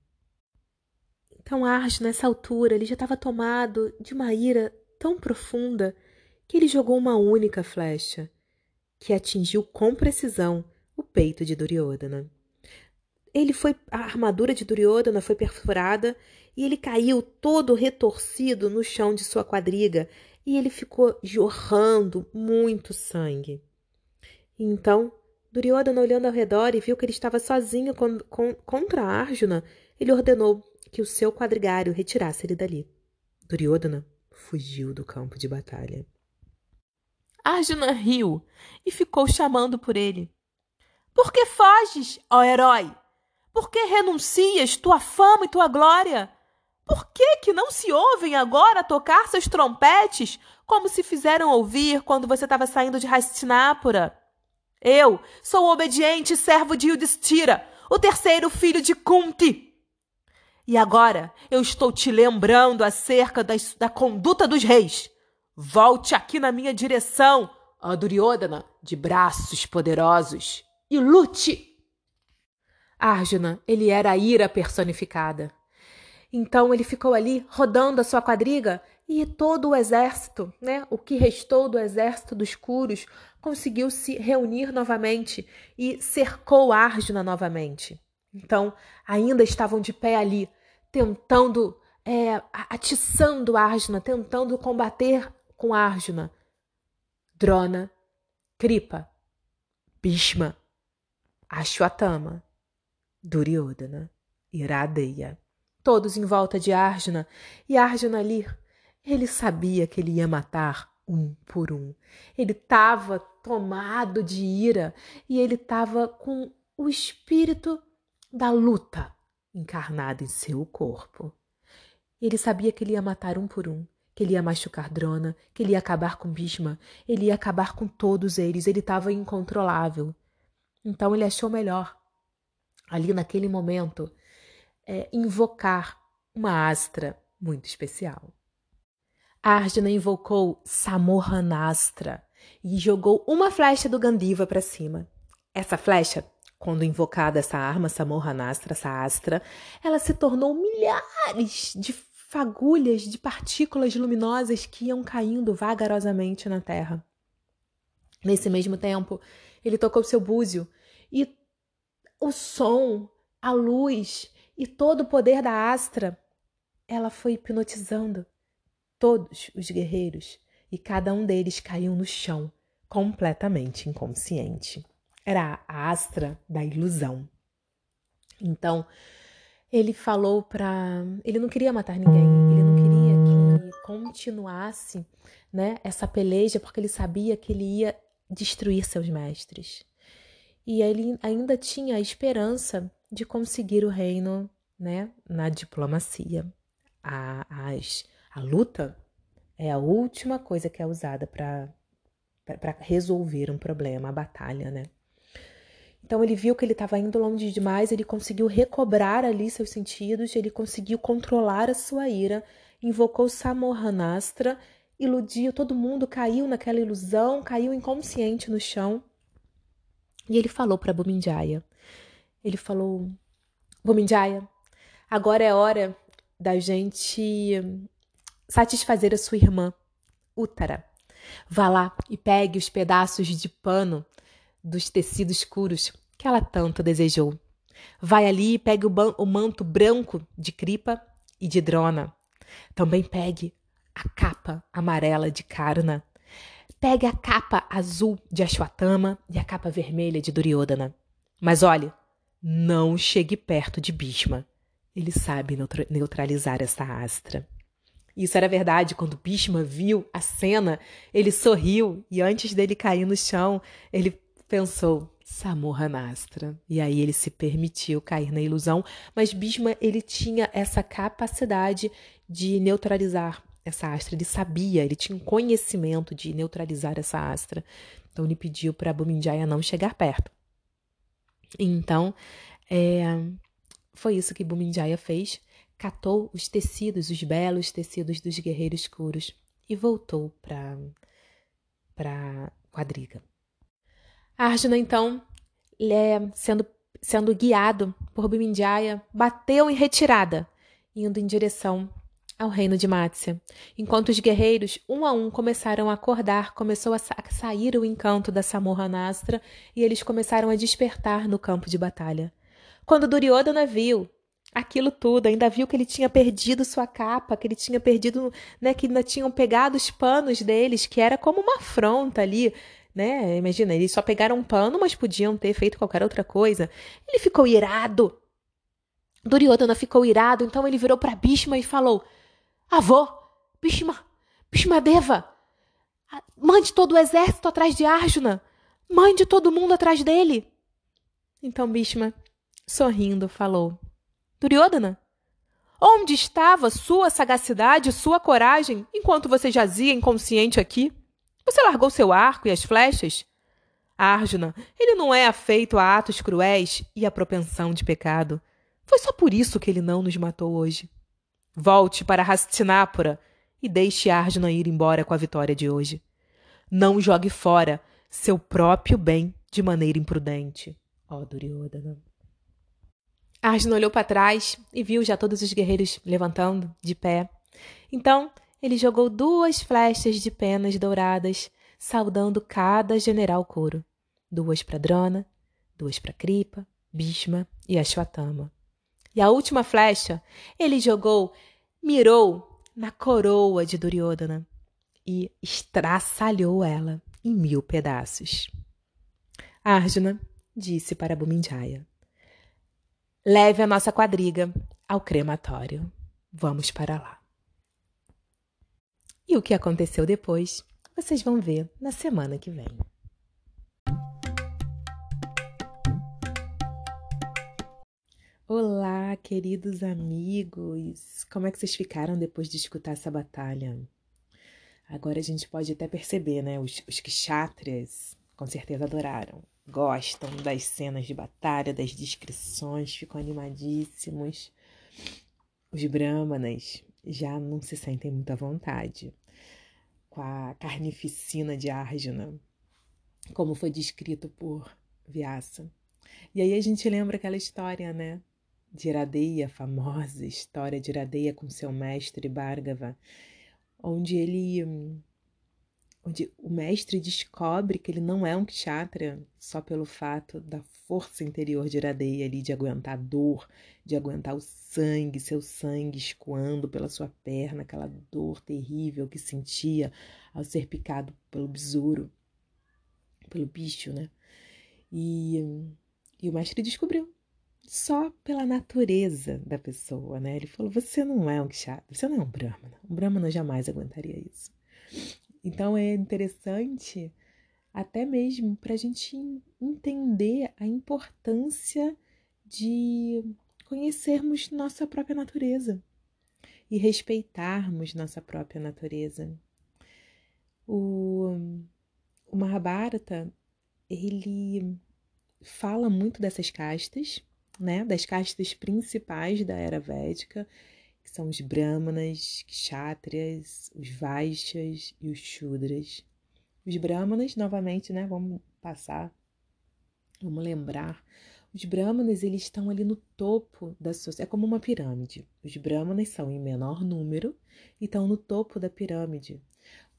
Então Arjuna, nessa altura, ele já estava tomado de uma ira tão profunda que ele jogou uma única flecha, que atingiu com precisão o peito de Duryodhana. ele foi a armadura de Duryodhana foi perfurada e ele caiu todo retorcido no chão de sua quadriga e ele ficou jorrando muito sangue. Então, Duryodhana olhando ao redor e viu que ele estava sozinho con con contra Arjuna, ele ordenou que o seu quadrigário retirasse ele dali. Duryodhana fugiu do campo de batalha. Arjuna riu e ficou chamando por ele. Por que foges, ó herói? Por que renuncias tua fama e tua glória? Por que que não se ouvem agora tocar seus trompetes como se fizeram ouvir quando você estava saindo de Hastinapura? Eu sou o obediente servo de Yudhishthira, o terceiro filho de Kunti. E agora eu estou te lembrando acerca das, da conduta dos reis. Volte aqui na minha direção, ó Duryodhana, de braços poderosos, e lute! Arjuna, ele era a ira personificada. Então ele ficou ali rodando a sua quadriga e todo o exército, né, o que restou do exército dos Kuros, conseguiu se reunir novamente e cercou Arjuna novamente. Então, ainda estavam de pé ali, tentando, é, atiçando Arjuna, tentando combater com Arjuna. Drona, Kripa, Bhishma, Ashwatthama, Duryodhana, Iradeya todos em volta de Arjuna, e Arjuna ali, ele sabia que ele ia matar um por um. Ele estava tomado de ira e ele estava com o espírito da luta encarnado em seu corpo. Ele sabia que ele ia matar um por um, que ele ia machucar Drona, que ele ia acabar com Bhishma, ele ia acabar com todos eles, ele estava incontrolável. Então ele achou melhor, ali naquele momento, é, invocar uma astra muito especial. Arjuna invocou Samohanastra e jogou uma flecha do Gandiva para cima. Essa flecha, quando invocada essa arma Samohanastra, essa astra, ela se tornou milhares de fagulhas de partículas luminosas que iam caindo vagarosamente na terra. Nesse mesmo tempo, ele tocou seu búzio e o som, a luz e todo o poder da Astra, ela foi hipnotizando todos os guerreiros e cada um deles caiu no chão, completamente inconsciente. Era a Astra da ilusão. Então, ele falou para. Ele não queria matar ninguém, ele não queria que continuasse né, essa peleja, porque ele sabia que ele ia destruir seus mestres. E ele ainda tinha a esperança de conseguir o reino né, na diplomacia. A, as, a luta é a última coisa que é usada para resolver um problema, a batalha, né? Então ele viu que ele estava indo longe demais, ele conseguiu recobrar ali seus sentidos, ele conseguiu controlar a sua ira, invocou Samohanastra, iludiu todo mundo, caiu naquela ilusão, caiu inconsciente no chão. E ele falou para Bumindjaya, ele falou: Bumindjaya, agora é hora da gente satisfazer a sua irmã, Útara. Vá lá e pegue os pedaços de pano dos tecidos escuros que ela tanto desejou. Vai ali e pegue o, o manto branco de Cripa e de Drona. Também pegue a capa amarela de Karna. Pegue a capa azul de Ashwatthama e a capa vermelha de Duryodhana. Mas olhe, não chegue perto de Bhishma. Ele sabe neutralizar essa astra. Isso era verdade quando Bhishma viu a cena, ele sorriu e antes dele cair no chão, ele pensou Samurranastra. E aí ele se permitiu cair na ilusão, mas Bhishma ele tinha essa capacidade de neutralizar essa astra, ele sabia, ele tinha um conhecimento de neutralizar essa astra. Então ele pediu para Bumindjaya não chegar perto. Então, é, foi isso que Bumindjaya fez. Catou os tecidos, os belos tecidos dos guerreiros escuros e voltou para para quadriga. Arjuna, então, é, sendo, sendo guiado por Bumindjaya, bateu em retirada, indo em direção ao reino de Matsya. Enquanto os guerreiros, um a um, começaram a acordar, começou a, sa a sair o encanto da Samurranastra e eles começaram a despertar no campo de batalha. Quando Duryodhana viu aquilo tudo, ainda viu que ele tinha perdido sua capa, que ele tinha perdido, né, que ainda tinham pegado os panos deles, que era como uma afronta ali, né? Imagina, eles só pegaram um pano, mas podiam ter feito qualquer outra coisa. Ele ficou irado. Duryodhana ficou irado, então ele virou para Bhishma e falou: Avô, Bhishma, Bhishmadeva, mande todo o exército atrás de Arjuna, mande todo mundo atrás dele. Então Bhishma, sorrindo, falou: Duryodhana, onde estava sua sagacidade, sua coragem, enquanto você jazia inconsciente aqui? Você largou seu arco e as flechas? Arjuna, ele não é afeito a atos cruéis e a propensão de pecado. Foi só por isso que ele não nos matou hoje. Volte para Hastinapura e deixe Arjuna ir embora com a vitória de hoje. Não jogue fora seu próprio bem de maneira imprudente. Ó oh, Duryodhana. Arjuna olhou para trás e viu já todos os guerreiros levantando, de pé. Então, ele jogou duas flechas de penas douradas, saudando cada general coro. Duas para Drona, duas para Kripa, Bhishma e Ashwatthama. E a última flecha ele jogou, mirou na coroa de Duryodhana e estraçalhou ela em mil pedaços. Arjuna disse para Bumindjaya: Leve a nossa quadriga ao crematório. Vamos para lá. E o que aconteceu depois, vocês vão ver na semana que vem. Olá, queridos amigos! Como é que vocês ficaram depois de escutar essa batalha? Agora a gente pode até perceber, né? Os, os kshatriyas com certeza adoraram. Gostam das cenas de batalha, das descrições, ficam animadíssimos. Os brahmanas já não se sentem muito à vontade com a carnificina de Arjuna, como foi descrito por Vyasa. E aí a gente lembra aquela história, né? de Iradeia, a famosa história de Iradeia com seu mestre Bhargava, onde ele onde o mestre descobre que ele não é um kshatriya só pelo fato da força interior de Iradeia ali de aguentar a dor, de aguentar o sangue, seu sangue escoando pela sua perna, aquela dor terrível que sentia ao ser picado pelo besouro, pelo bicho, né? E, e o mestre descobriu só pela natureza da pessoa, né? Ele falou: você não é um kshatriya, você não é um brahmana. Um brahmana jamais aguentaria isso. Então é interessante até mesmo para a gente entender a importância de conhecermos nossa própria natureza e respeitarmos nossa própria natureza. O, o Mahabharata, ele fala muito dessas castas, né, das castas principais da era védica, são os brahmanas, kshatriyas, os vaixas e os shudras. Os brahmanas, novamente, né, vamos passar, vamos lembrar, os brahmanas eles estão ali no topo da sociedade, é como uma pirâmide. Os brahmanas são em menor número e estão no topo da pirâmide,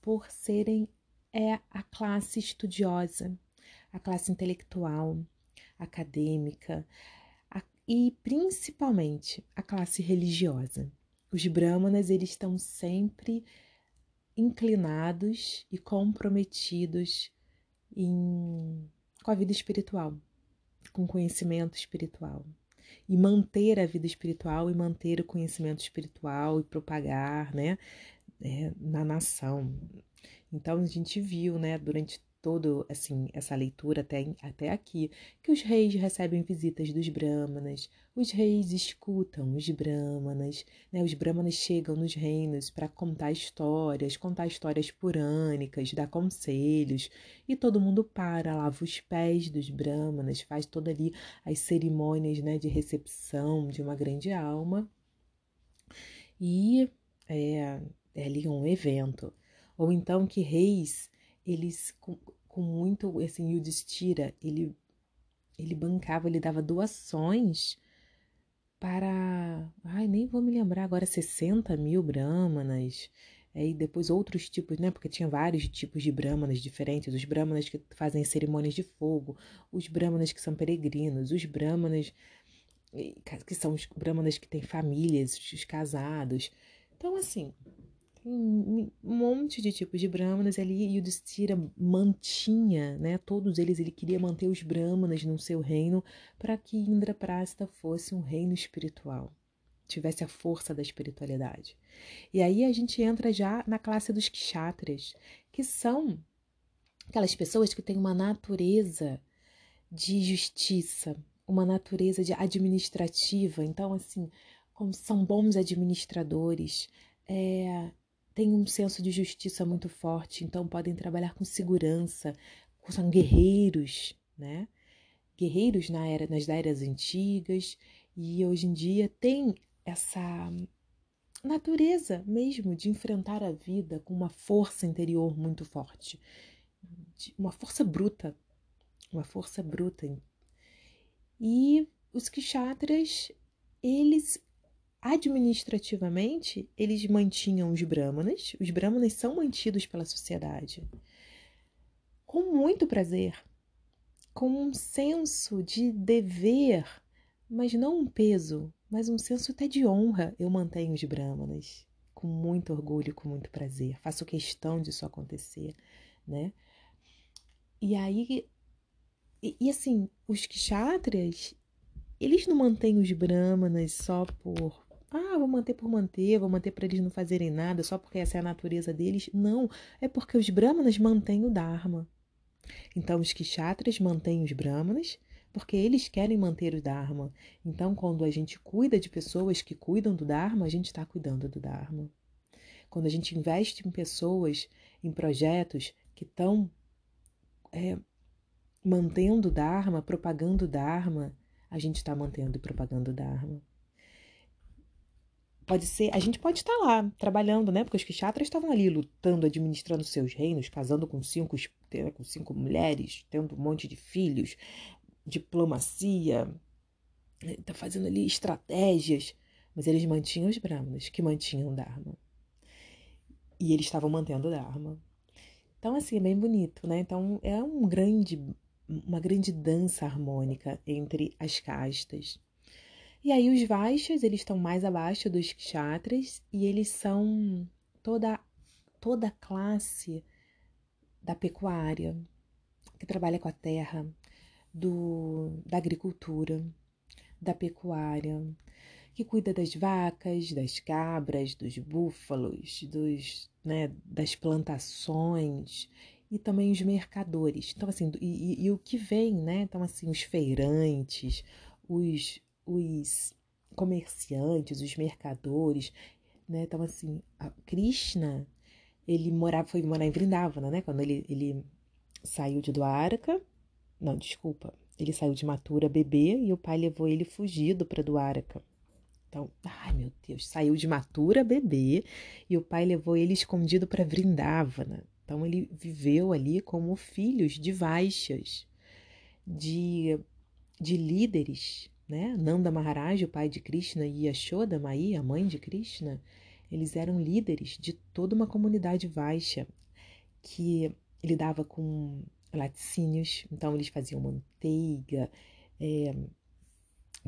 por serem é a classe estudiosa, a classe intelectual, acadêmica, e principalmente a classe religiosa. Os brahmanas eles estão sempre inclinados e comprometidos em, com a vida espiritual, com o conhecimento espiritual. E manter a vida espiritual e manter o conhecimento espiritual e propagar né, é, na nação. Então a gente viu né, durante todo assim essa leitura até, até aqui, que os reis recebem visitas dos brahmanas, os reis escutam os brahmanas, né? os brahmanas chegam nos reinos para contar histórias, contar histórias purânicas, dar conselhos, e todo mundo para, lava os pés dos brahmanas, faz toda ali as cerimônias né, de recepção de uma grande alma, e é, é ali um evento. Ou então que reis eles com, com muito assim Yudhishthira, ele ele bancava, ele dava doações para, ai, nem vou me lembrar agora, 60 mil brahmanas, e depois outros tipos, né? Porque tinha vários tipos de brahmanas diferentes, os brahmanas que fazem cerimônias de fogo, os brahmanas que são peregrinos, os brahmanas que são os brahmanas que têm famílias, os casados. Então, assim, tem um monte de tipos de brahmanas ali e o Distira mantinha, né? Todos eles, ele queria manter os brahmanas no seu reino para que Indraprasta fosse um reino espiritual, tivesse a força da espiritualidade. E aí a gente entra já na classe dos kshatras, que são aquelas pessoas que têm uma natureza de justiça, uma natureza de administrativa. Então, assim, como são bons administradores, é, têm um senso de justiça muito forte, então podem trabalhar com segurança, são guerreiros, né? Guerreiros na era, nas eras antigas e hoje em dia tem essa natureza mesmo de enfrentar a vida com uma força interior muito forte, uma força bruta, uma força bruta e os kshatras, eles administrativamente, eles mantinham os brahmanas. Os brahmanas são mantidos pela sociedade com muito prazer, com um senso de dever, mas não um peso, mas um senso até de honra. Eu mantenho os brahmanas com muito orgulho, com muito prazer. Faço questão disso acontecer, né? E aí e, e assim, os kshatriyas, eles não mantêm os brahmanas só por ah, vou manter por manter, vou manter para eles não fazerem nada só porque essa é a natureza deles. Não, é porque os brahmanas mantêm o dharma. Então os kshatriyas mantêm os brahmanas porque eles querem manter o dharma. Então quando a gente cuida de pessoas que cuidam do dharma, a gente está cuidando do dharma. Quando a gente investe em pessoas, em projetos que estão é, mantendo o Dharma, propagando o Dharma, a gente está mantendo e propagando o Dharma. Pode ser, a gente pode estar lá trabalhando, né? Porque os kshatras estavam ali lutando, administrando seus reinos, casando com cinco, com cinco mulheres, tendo um monte de filhos, diplomacia, tá fazendo ali estratégias, mas eles mantinham os brahmanas, que mantinham o Dharma. E eles estavam mantendo o Dharma. Então, assim, é bem bonito, né? Então, é um grande uma grande dança harmônica entre as castas. E aí os Vaixas, eles estão mais abaixo dos Kshatras e eles são toda toda a classe da pecuária, que trabalha com a terra, do, da agricultura, da pecuária, que cuida das vacas, das cabras, dos búfalos, dos, né, das plantações e também os mercadores. Então, assim, e, e, e, o que vem, né? Então, assim, os feirantes, os, os comerciantes, os mercadores, né? Então, assim, Krishna, ele morava, foi morar em Vrindavana, né? Quando ele, ele saiu de Dwaraka, não, desculpa, ele saiu de Matura bebê e o pai levou ele fugido para Dwaraka. Então, ai meu Deus, saiu de Matura bebê e o pai levou ele escondido para Vrindavana. Então ele viveu ali como filhos de Vaixas, de, de líderes, né? Nanda Maharaj, o pai de Krishna, e Yashoda Mai, a mãe de Krishna, eles eram líderes de toda uma comunidade Vaisha que lidava com laticínios, então eles faziam manteiga, é,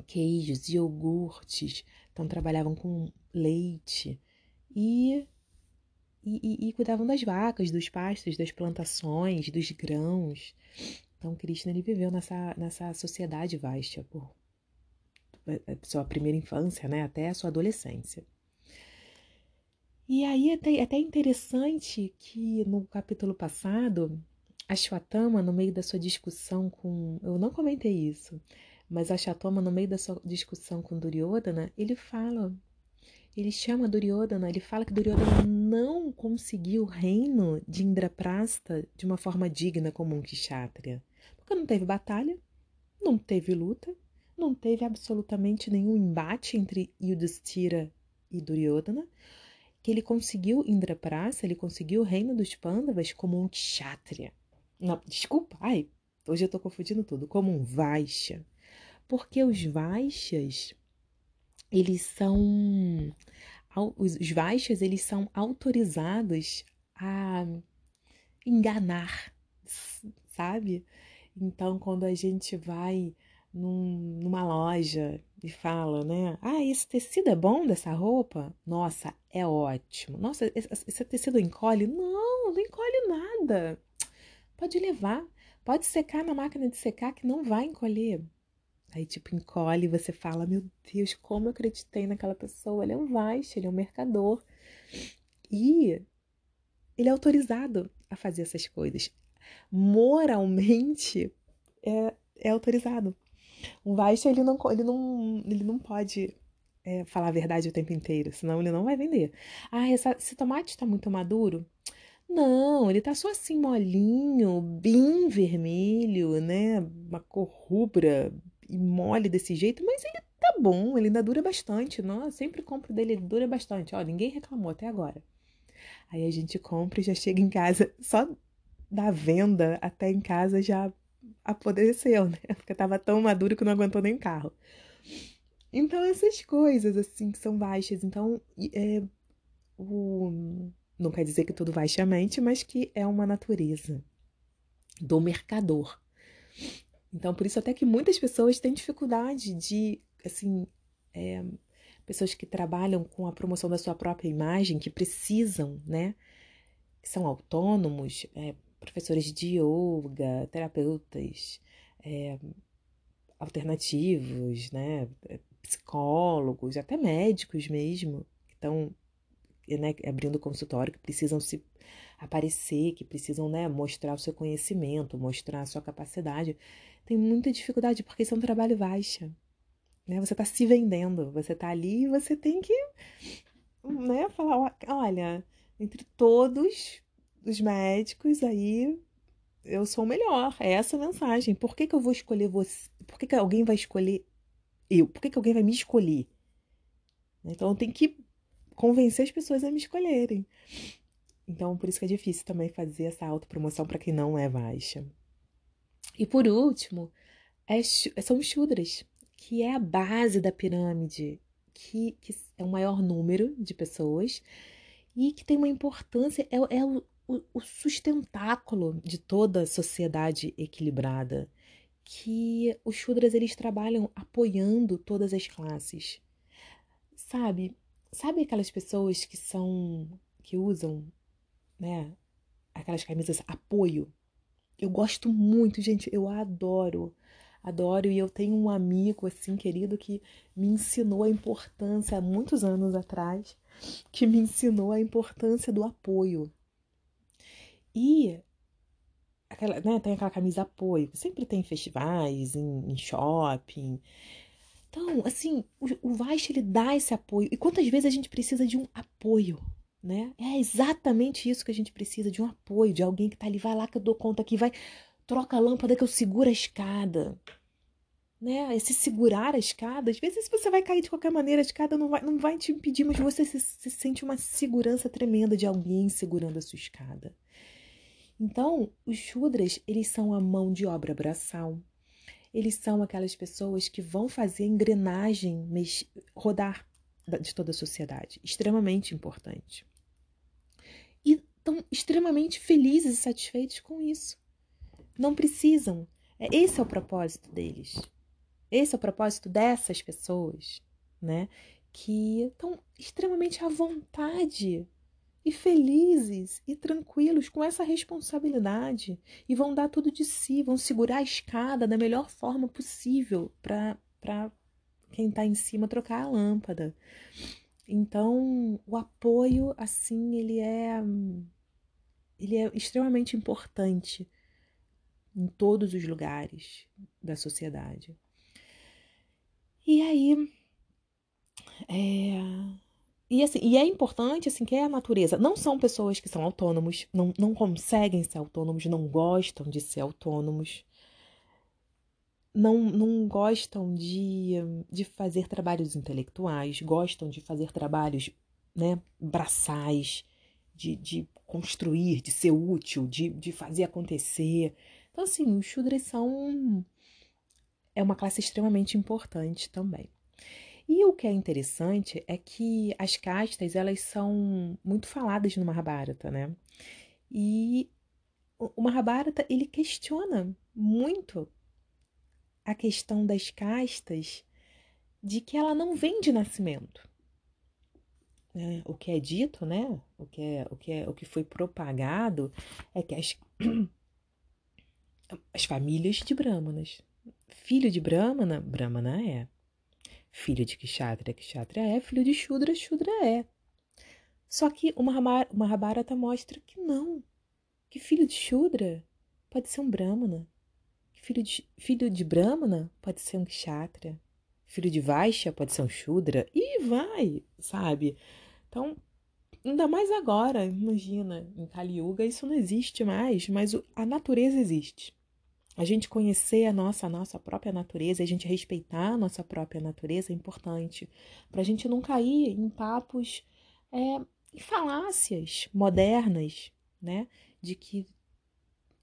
queijos, iogurtes, então trabalhavam com leite e e, e, e, cuidavam das vacas, dos pastos, das plantações, dos grãos. Então, Krishna ele viveu nessa, nessa sociedade vasta por sua primeira infância, né, até a sua adolescência. E aí é até, interessante que no capítulo passado, a Shwatama, no meio da sua discussão com. Eu não comentei isso, mas a Shwatama, no meio da sua discussão com Duryodhana, ele fala ele chama Duryodhana, ele fala que Duryodhana não conseguiu o reino de Indraprasta de uma forma digna como um Kshatriya. Porque não teve batalha, não teve luta, não teve absolutamente nenhum embate entre Yudhishthira e Duryodhana, que ele conseguiu Indraprasta, ele conseguiu o reino dos Pandavas como um Kshatriya. Não, desculpa, ai, hoje eu tô confundindo tudo, como um Vaishya. Porque os Vaishyas eles são os baixos eles são autorizados a enganar, sabe? Então, quando a gente vai num, numa loja e fala, né? Ah, esse tecido é bom dessa roupa? Nossa, é ótimo. Nossa, esse, tecido encolhe? Não, não encolhe nada. Pode levar, pode secar na máquina de secar que não vai encolher. Aí, tipo, encolhe e você fala: Meu Deus, como eu acreditei naquela pessoa. Ele é um Weich, ele é um mercador. E ele é autorizado a fazer essas coisas. Moralmente, é, é autorizado. Um Weich, ele não, ele não, ele não pode é, falar a verdade o tempo inteiro, senão ele não vai vender. Ah, essa, esse tomate está muito maduro? Não, ele tá só assim molinho, bem vermelho, né? Uma cor rubra e mole desse jeito, mas ele tá bom, ele ainda dura bastante. Não, sempre compro dele, ele dura bastante. Ó, ninguém reclamou até agora. Aí a gente compra e já chega em casa, só da venda até em casa já apodreceu, né? Porque tava tão maduro que não aguentou nem carro. Então, essas coisas, assim, que são baixas. Então, é, o, não quer dizer que tudo baixamente, mas que é uma natureza do mercador. Então, por isso até que muitas pessoas têm dificuldade de, assim, é, pessoas que trabalham com a promoção da sua própria imagem, que precisam, né? Que são autônomos, é, professores de yoga, terapeutas é, alternativos, né? Psicólogos, até médicos mesmo, que estão né, abrindo consultório, que precisam se aparecer, que precisam né, mostrar o seu conhecimento, mostrar a sua capacidade, tem muita dificuldade, porque isso é um trabalho baixa. Né? Você está se vendendo, você está ali e você tem que né, falar, olha, entre todos os médicos aí, eu sou o melhor. É essa a mensagem. Por que, que eu vou escolher você? Por que, que alguém vai escolher eu? Por que, que alguém vai me escolher? Então tenho que convencer as pessoas a me escolherem. Então, por isso que é difícil também fazer essa autopromoção para quem não é baixa. E por último, é, são os Shudras, que é a base da pirâmide, que, que é o maior número de pessoas e que tem uma importância, é, é o, o sustentáculo de toda sociedade equilibrada. Que os Shudras eles trabalham apoiando todas as classes. Sabe? Sabe aquelas pessoas que são que usam, né, aquelas camisas apoio? Eu gosto muito, gente, eu adoro. Adoro e eu tenho um amigo assim querido que me ensinou a importância há muitos anos atrás, que me ensinou a importância do apoio. E aquela, né, tem aquela camisa apoio, sempre tem em festivais, em, em shopping. Então, assim, o, o ele dá esse apoio. E quantas vezes a gente precisa de um apoio, né? É exatamente isso que a gente precisa, de um apoio, de alguém que tá ali, vai lá que eu dou conta aqui, vai, troca a lâmpada que eu seguro a escada. Né? Esse segurar a escada, às vezes você vai cair de qualquer maneira, a escada não vai, não vai te impedir, mas você se, se sente uma segurança tremenda de alguém segurando a sua escada. Então, os Shudras, eles são a mão de obra braçal, eles são aquelas pessoas que vão fazer a engrenagem rodar de toda a sociedade. Extremamente importante. E estão extremamente felizes e satisfeitos com isso. Não precisam. É, esse é o propósito deles. Esse é o propósito dessas pessoas, né? Que estão extremamente à vontade e felizes e tranquilos com essa responsabilidade e vão dar tudo de si, vão segurar a escada da melhor forma possível para quem está em cima trocar a lâmpada. Então, o apoio assim, ele é ele é extremamente importante em todos os lugares da sociedade. E aí, é, e, assim, e é importante, assim, que é a natureza. Não são pessoas que são autônomos, não, não conseguem ser autônomos, não gostam de ser autônomos, não, não gostam de, de fazer trabalhos intelectuais, gostam de fazer trabalhos né, braçais, de, de construir, de ser útil, de, de fazer acontecer. Então, assim, os Shudras são. É uma classe extremamente importante também. E o que é interessante é que as castas, elas são muito faladas no Mahabharata, né? E o Mahabharata, ele questiona muito a questão das castas de que ela não vem de nascimento. É, o que é dito, né? O que, é, o, que é, o que foi propagado é que as, as famílias de Brahmanas. Filho de Brahmana, Brahmana é. Filho de Kshatriya, Kshatriya é. Filho de Shudra, Shudra é. Só que o Mahabharata mostra que não. Que filho de Shudra pode ser um Brahmana. Que filho de, filho de Brahmana pode ser um Kshatriya. Filho de Vaishya pode ser um Shudra. E vai, sabe? Então, ainda mais agora, imagina, em Kali Yuga isso não existe mais, mas a natureza existe. A gente conhecer a nossa, a nossa própria natureza, a gente respeitar a nossa própria natureza é importante, para a gente não cair em papos, é, em falácias modernas, né? De que,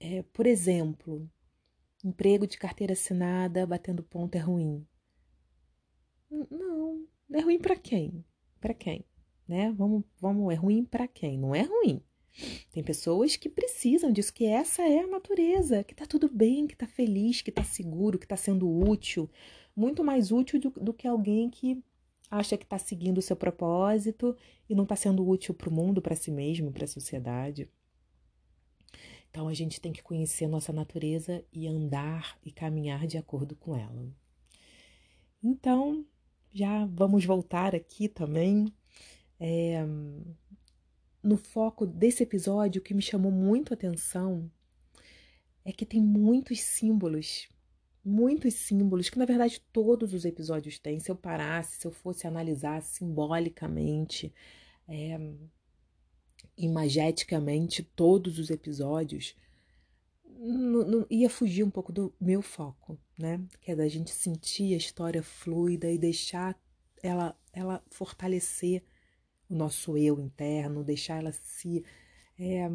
é, por exemplo, emprego de carteira assinada batendo ponto é ruim. Não, é ruim para quem? Para quem? Né? Vamos, vamos, é ruim para quem? Não é ruim. Tem pessoas que precisam disso, que essa é a natureza, que tá tudo bem, que tá feliz, que tá seguro, que tá sendo útil, muito mais útil do, do que alguém que acha que está seguindo o seu propósito e não está sendo útil para o mundo, para si mesmo, para a sociedade. Então a gente tem que conhecer a nossa natureza e andar e caminhar de acordo com ela. Então, já vamos voltar aqui também. É, no foco desse episódio, o que me chamou muito a atenção é que tem muitos símbolos, muitos símbolos, que na verdade todos os episódios têm. Se eu parasse, se eu fosse analisar simbolicamente, é, imageticamente, todos os episódios, ia fugir um pouco do meu foco, né? Que é da gente sentir a história fluida e deixar ela, ela fortalecer o nosso eu interno, deixar ela se é,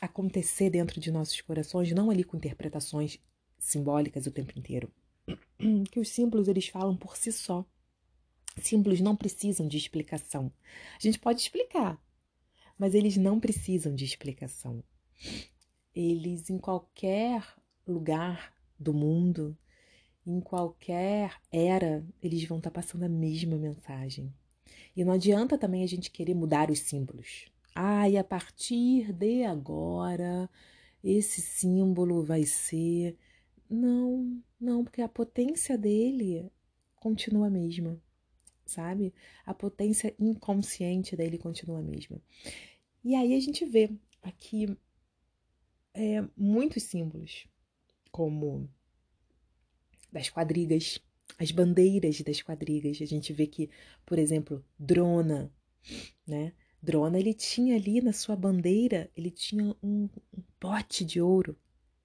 acontecer dentro de nossos corações, não ali com interpretações simbólicas o tempo inteiro. Que os símbolos eles falam por si só. Símbolos não precisam de explicação. A gente pode explicar, mas eles não precisam de explicação. Eles em qualquer lugar do mundo, em qualquer era, eles vão estar tá passando a mesma mensagem. E não adianta também a gente querer mudar os símbolos. Ah, e a partir de agora, esse símbolo vai ser. Não, não, porque a potência dele continua a mesma, sabe? A potência inconsciente dele continua a mesma. E aí a gente vê aqui é, muitos símbolos, como das quadrigas, as bandeiras das quadrigas. A gente vê que, por exemplo, Drona, né? Drona, ele tinha ali na sua bandeira, ele tinha um, um pote de ouro.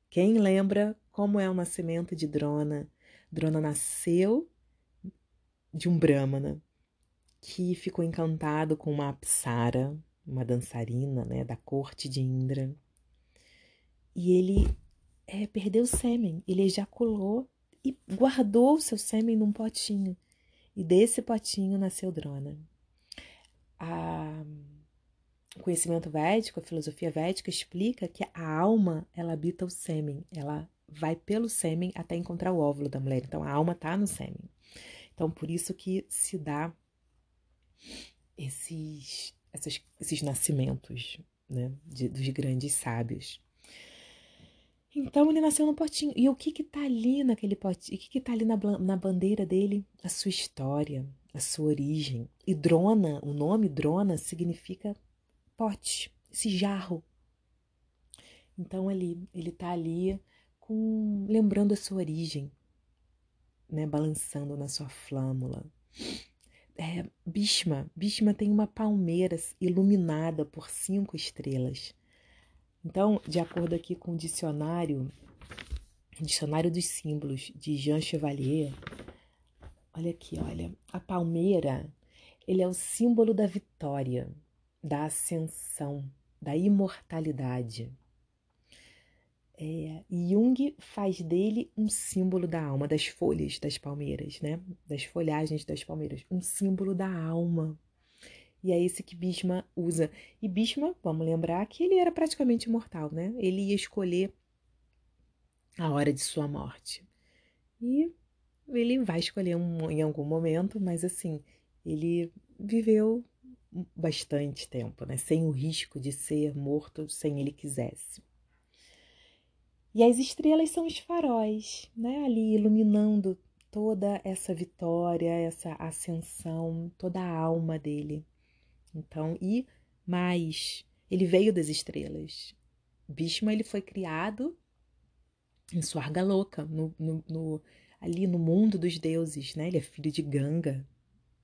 Quem lembra como é o nascimento de Drona? Drona nasceu de um Brahmana que ficou encantado com uma Apsara, uma dançarina né, da corte de Indra. E ele é, perdeu o sêmen, ele ejaculou e guardou o seu sêmen num potinho. E desse potinho nasceu Drona. A... O conhecimento védico, a filosofia védica explica que a alma, ela habita o sêmen, ela vai pelo sêmen até encontrar o óvulo da mulher. Então a alma está no sêmen. Então por isso que se dá esses, esses, esses nascimentos né, de, dos grandes sábios. Então ele nasceu no potinho. E o que que tá ali naquele potinho? O que que tá ali na, na bandeira dele? A sua história, a sua origem. E Drona, o nome Drona significa pote, esse jarro. Então ali, ele tá ali com lembrando a sua origem, né, balançando na sua flâmula. É, Bhishma, Bhishma tem uma palmeira iluminada por cinco estrelas. Então, de acordo aqui com o dicionário, dicionário dos símbolos de Jean Chevalier, olha aqui, olha, a palmeira, ele é o símbolo da vitória, da ascensão, da imortalidade. É, Jung faz dele um símbolo da alma, das folhas das palmeiras, né? Das folhagens das palmeiras, um símbolo da alma. E é esse que Bhishma usa. E Bhishma, vamos lembrar que ele era praticamente imortal, né? Ele ia escolher a hora de sua morte. E ele vai escolher um, em algum momento, mas assim, ele viveu bastante tempo, né? Sem o risco de ser morto sem ele quisesse. E as estrelas são os faróis, né? Ali iluminando toda essa vitória, essa ascensão, toda a alma dele. Então, e mais, ele veio das estrelas. Bhishma ele foi criado em Swarga Louca, no, no, no, ali no mundo dos deuses, né? Ele é filho de Ganga,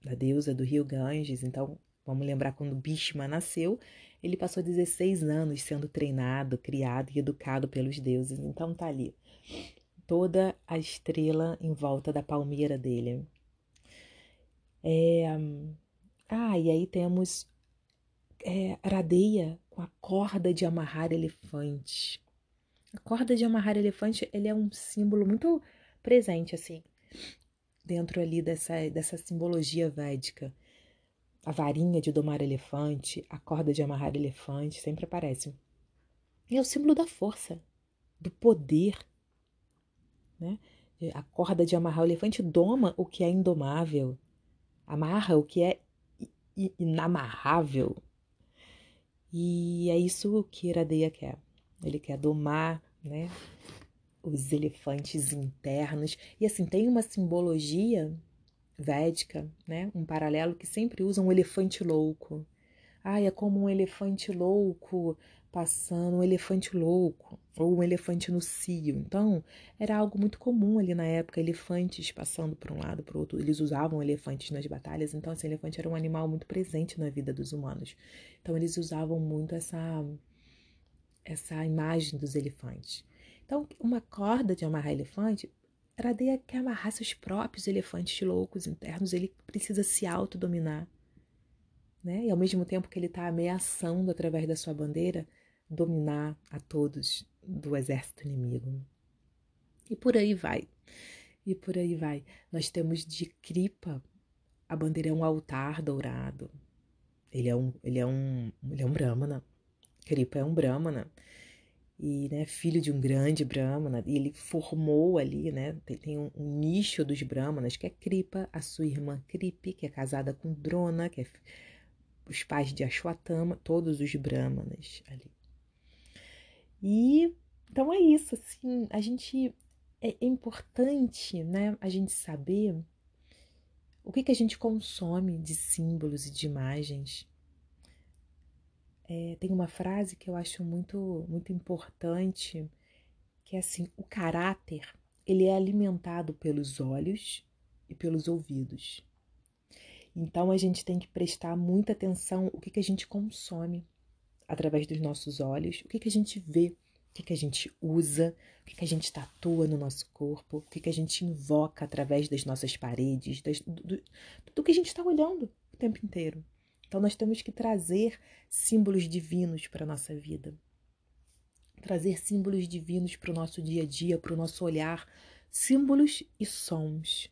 da deusa do rio Ganges. Então, vamos lembrar quando Bhishma nasceu, ele passou 16 anos sendo treinado, criado e educado pelos deuses. Então, tá ali toda a estrela em volta da palmeira dele. É... Ah, e aí temos é, Radeia com a corda de amarrar elefantes. A corda de amarrar elefante, ele é um símbolo muito presente, assim, dentro ali dessa, dessa simbologia védica. A varinha de domar elefante, a corda de amarrar elefante, sempre aparece. E é o símbolo da força, do poder, né? A corda de amarrar o elefante doma o que é indomável, amarra o que é inamarrável. E é isso que Iradeia quer. Ele quer domar, né, os elefantes internos. E assim, tem uma simbologia védica, né, um paralelo que sempre usa um elefante louco. Ai, é como um elefante louco passando, um elefante louco, ou um elefante no cio. Então, era algo muito comum ali na época, elefantes passando para um lado para o outro. Eles usavam elefantes nas batalhas, então esse elefante era um animal muito presente na vida dos humanos. Então, eles usavam muito essa essa imagem dos elefantes. Então, uma corda de amarrar elefante, Radeia quer amarrar seus próprios elefantes loucos internos, ele precisa se autodominar. Né? E ao mesmo tempo que ele está ameaçando através da sua bandeira dominar a todos do exército inimigo. E por aí vai. E por aí vai. Nós temos de Kripa, a bandeira é um altar dourado. Ele é um, ele é um, ele é um brahmana. Kripa é um brahmana e né, filho de um grande brahmana, e ele formou ali, né, tem, tem um, um, nicho dos brahmanas, que é Kripa, a sua irmã Kripi, que é casada com Drona, que é os pais de Ashwatthama, todos os brahmanas ali. E então é isso, assim, a gente é, é importante, né, a gente saber o que, que a gente consome de símbolos e de imagens é, tem uma frase que eu acho muito, muito importante, que é assim, o caráter, ele é alimentado pelos olhos e pelos ouvidos. Então a gente tem que prestar muita atenção o que, que a gente consome através dos nossos olhos, o que, que a gente vê, o que, que a gente usa, o que, que a gente tatua no nosso corpo, o que, que a gente invoca através das nossas paredes, das, do, do, do que a gente está olhando o tempo inteiro. Então nós temos que trazer símbolos divinos para a nossa vida. Trazer símbolos divinos para o nosso dia a dia, para o nosso olhar, símbolos e sons.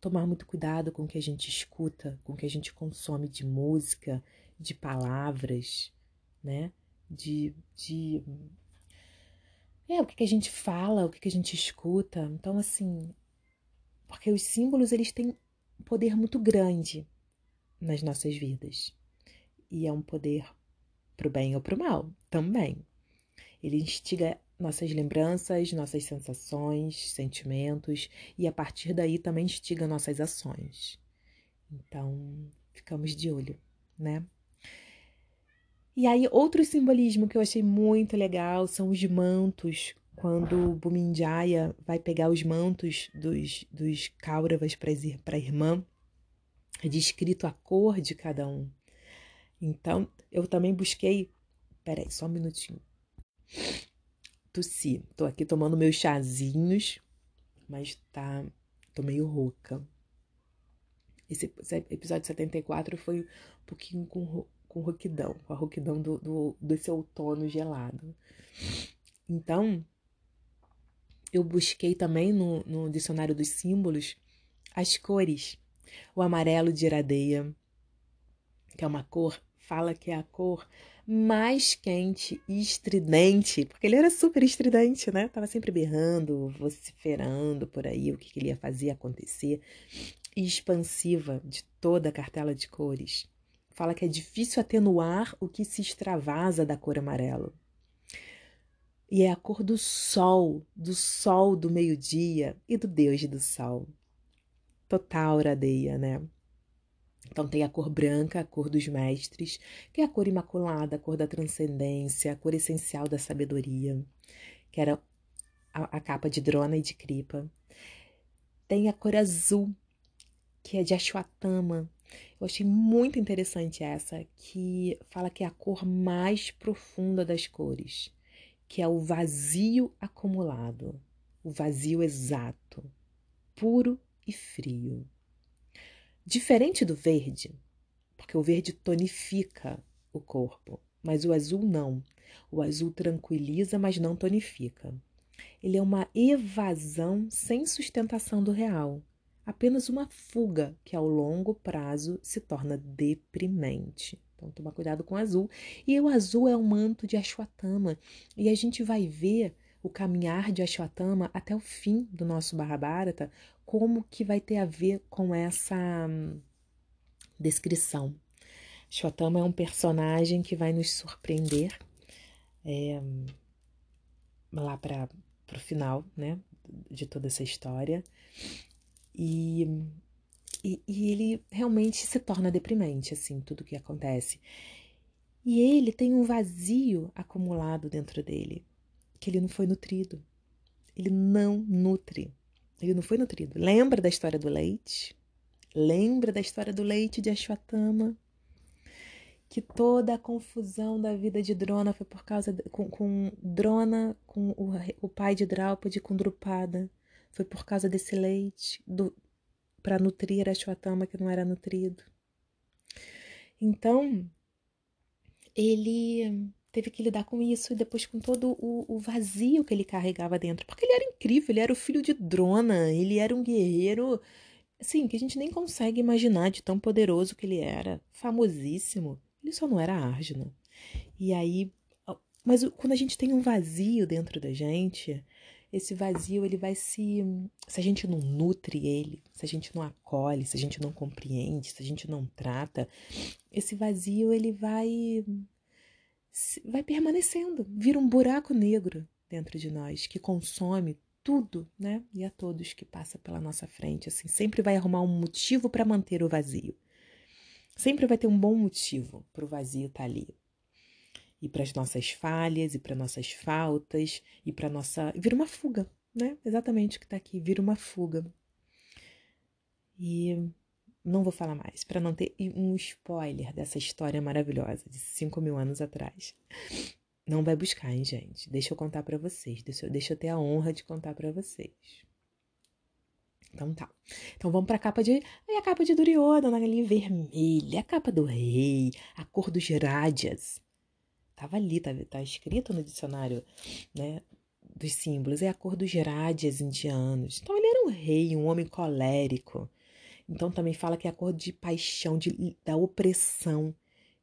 Tomar muito cuidado com o que a gente escuta, com o que a gente consome de música, de palavras, né? De, de é, o que, que a gente fala, o que, que a gente escuta. Então, assim, porque os símbolos eles têm um poder muito grande nas nossas vidas. E é um poder para o bem ou para o mal também. Ele instiga nossas lembranças, nossas sensações, sentimentos, e a partir daí também instiga nossas ações. Então, ficamos de olho, né? E aí, outro simbolismo que eu achei muito legal são os mantos. Quando Bumindjaya vai pegar os mantos dos, dos Kauravas para a irmã, é descrito a cor de cada um. Então, eu também busquei. Peraí, só um minutinho. Tossi. Tô aqui tomando meus chazinhos, mas tá. Tô meio rouca. Esse, esse episódio 74 foi um pouquinho com, com roquidão, com a roquidão do, do, desse outono gelado. Então, eu busquei também no, no dicionário dos símbolos as cores o amarelo de iradeia, que é uma cor, fala que é a cor mais quente e estridente, porque ele era super estridente, né? Tava sempre berrando, vociferando por aí o que, que ele ia fazer acontecer, e expansiva de toda a cartela de cores. Fala que é difícil atenuar o que se extravasa da cor amarelo. E é a cor do sol, do sol do meio-dia e do Deus do sol. Total oradeia, né? Então tem a cor branca, a cor dos mestres, que é a cor imaculada, a cor da transcendência, a cor essencial da sabedoria, que era a, a capa de Drona e de Kripa. Tem a cor azul, que é de Ashwatthama. Eu achei muito interessante essa, que fala que é a cor mais profunda das cores, que é o vazio acumulado, o vazio exato, puro e frio. Diferente do verde, porque o verde tonifica o corpo, mas o azul não. O azul tranquiliza, mas não tonifica. Ele é uma evasão sem sustentação do real, apenas uma fuga que ao longo prazo se torna deprimente. Então, toma cuidado com o azul. E o azul é o manto de Ashwatthama. E a gente vai ver o caminhar de Ashwatthama até o fim do nosso Mahabharata como que vai ter a ver com essa hum, descrição. Shotama é um personagem que vai nos surpreender é, lá para o final né, de toda essa história. E, e, e, ele realmente se torna deprimente, assim, tudo que acontece. E ele tem um vazio acumulado dentro dele, que ele não foi nutrido. Ele não nutre. Ele não foi nutrido. Lembra da história do leite? Lembra da história do leite de Ashwatthama? Que toda a confusão da vida de Drona foi por causa de, com, com Drona, com o, o pai de Draupadi, com Drupada. Foi por causa desse leite para nutrir Ashwatthama que não era nutrido. Então, ele teve que lidar com isso e depois com todo o, o, vazio que ele carregava dentro. Porque ele era incrível, ele era o filho de Drona, ele era um guerreiro, assim, que a gente nem consegue imaginar de tão poderoso que ele era, famosíssimo. Ele só não era Arjuna. E aí, mas quando a gente tem um vazio dentro da gente, esse vazio ele vai se se a gente não nutre ele, se a gente não acolhe, se a gente não compreende, se a gente não trata, esse vazio ele vai vai permanecendo, vira um buraco negro dentro de nós que consome tudo, né? E a todos que passa pela nossa frente, assim, sempre vai arrumar um motivo para manter o vazio. Sempre vai ter um bom motivo para o vazio estar tá ali. E para as nossas falhas, e para nossas faltas, e para nossa. Vira uma fuga, né? Exatamente o que está aqui, vira uma fuga. E não vou falar mais, para não ter um spoiler dessa história maravilhosa de 5 mil anos atrás. Não vai buscar, hein, gente? Deixa eu contar para vocês. Deixa, deixa eu ter a honra de contar para vocês. Então tá. Então vamos para a capa de. Aí a capa de Duryodhana, ali vermelha, a capa do rei, a cor dos Rajas. Tava ali, tá, tá escrito no dicionário, né? Dos símbolos. É a cor dos Rajas indianos. Então ele era um rei, um homem colérico então também fala que é a cor de paixão, de, da opressão,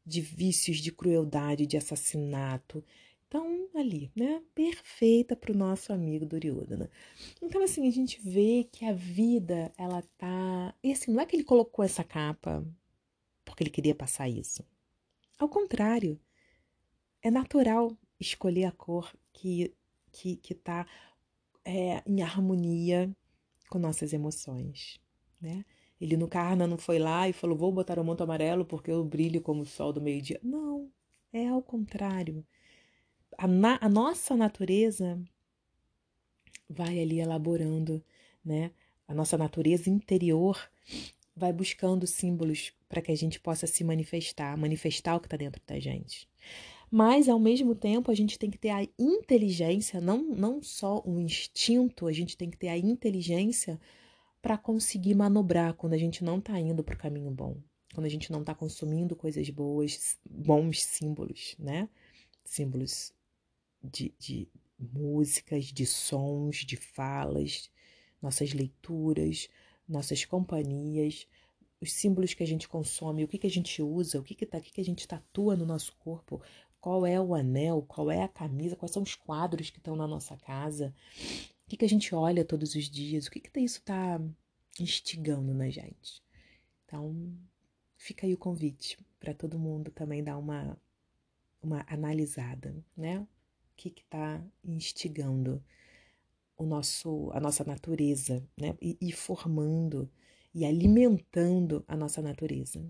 de vícios, de crueldade, de assassinato. Então, ali, né? Perfeita para o nosso amigo Duryodhana. Então, assim, a gente vê que a vida, ela tá. E assim, não é que ele colocou essa capa porque ele queria passar isso. Ao contrário, é natural escolher a cor que, que, que tá é, em harmonia com nossas emoções, né? Ele no Karna não foi lá e falou: vou botar o manto amarelo porque eu brilho como o sol do meio-dia. Não, é ao contrário. A, na, a nossa natureza vai ali elaborando, né? A nossa natureza interior vai buscando símbolos para que a gente possa se manifestar, manifestar o que está dentro da gente. Mas, ao mesmo tempo, a gente tem que ter a inteligência, não, não só o instinto, a gente tem que ter a inteligência para conseguir manobrar quando a gente não está indo para o caminho bom, quando a gente não está consumindo coisas boas, bons símbolos, né? Símbolos de, de músicas, de sons, de falas, nossas leituras, nossas companhias, os símbolos que a gente consome, o que, que a gente usa, o que, que, tá, o que, que a gente tatua no nosso corpo, Qual é o anel? Qual é a camisa? Quais são os quadros que estão na nossa casa? O que, que a gente olha todos os dias? O que, que isso está instigando na gente? Então, fica aí o convite para todo mundo também dar uma, uma analisada, né? O que está instigando o nosso, a nossa natureza, né? E, e formando e alimentando a nossa natureza,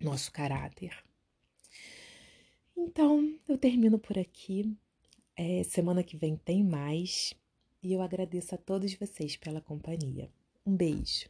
nosso caráter. Então, eu termino por aqui. É, semana que vem tem mais. E eu agradeço a todos vocês pela companhia. Um beijo.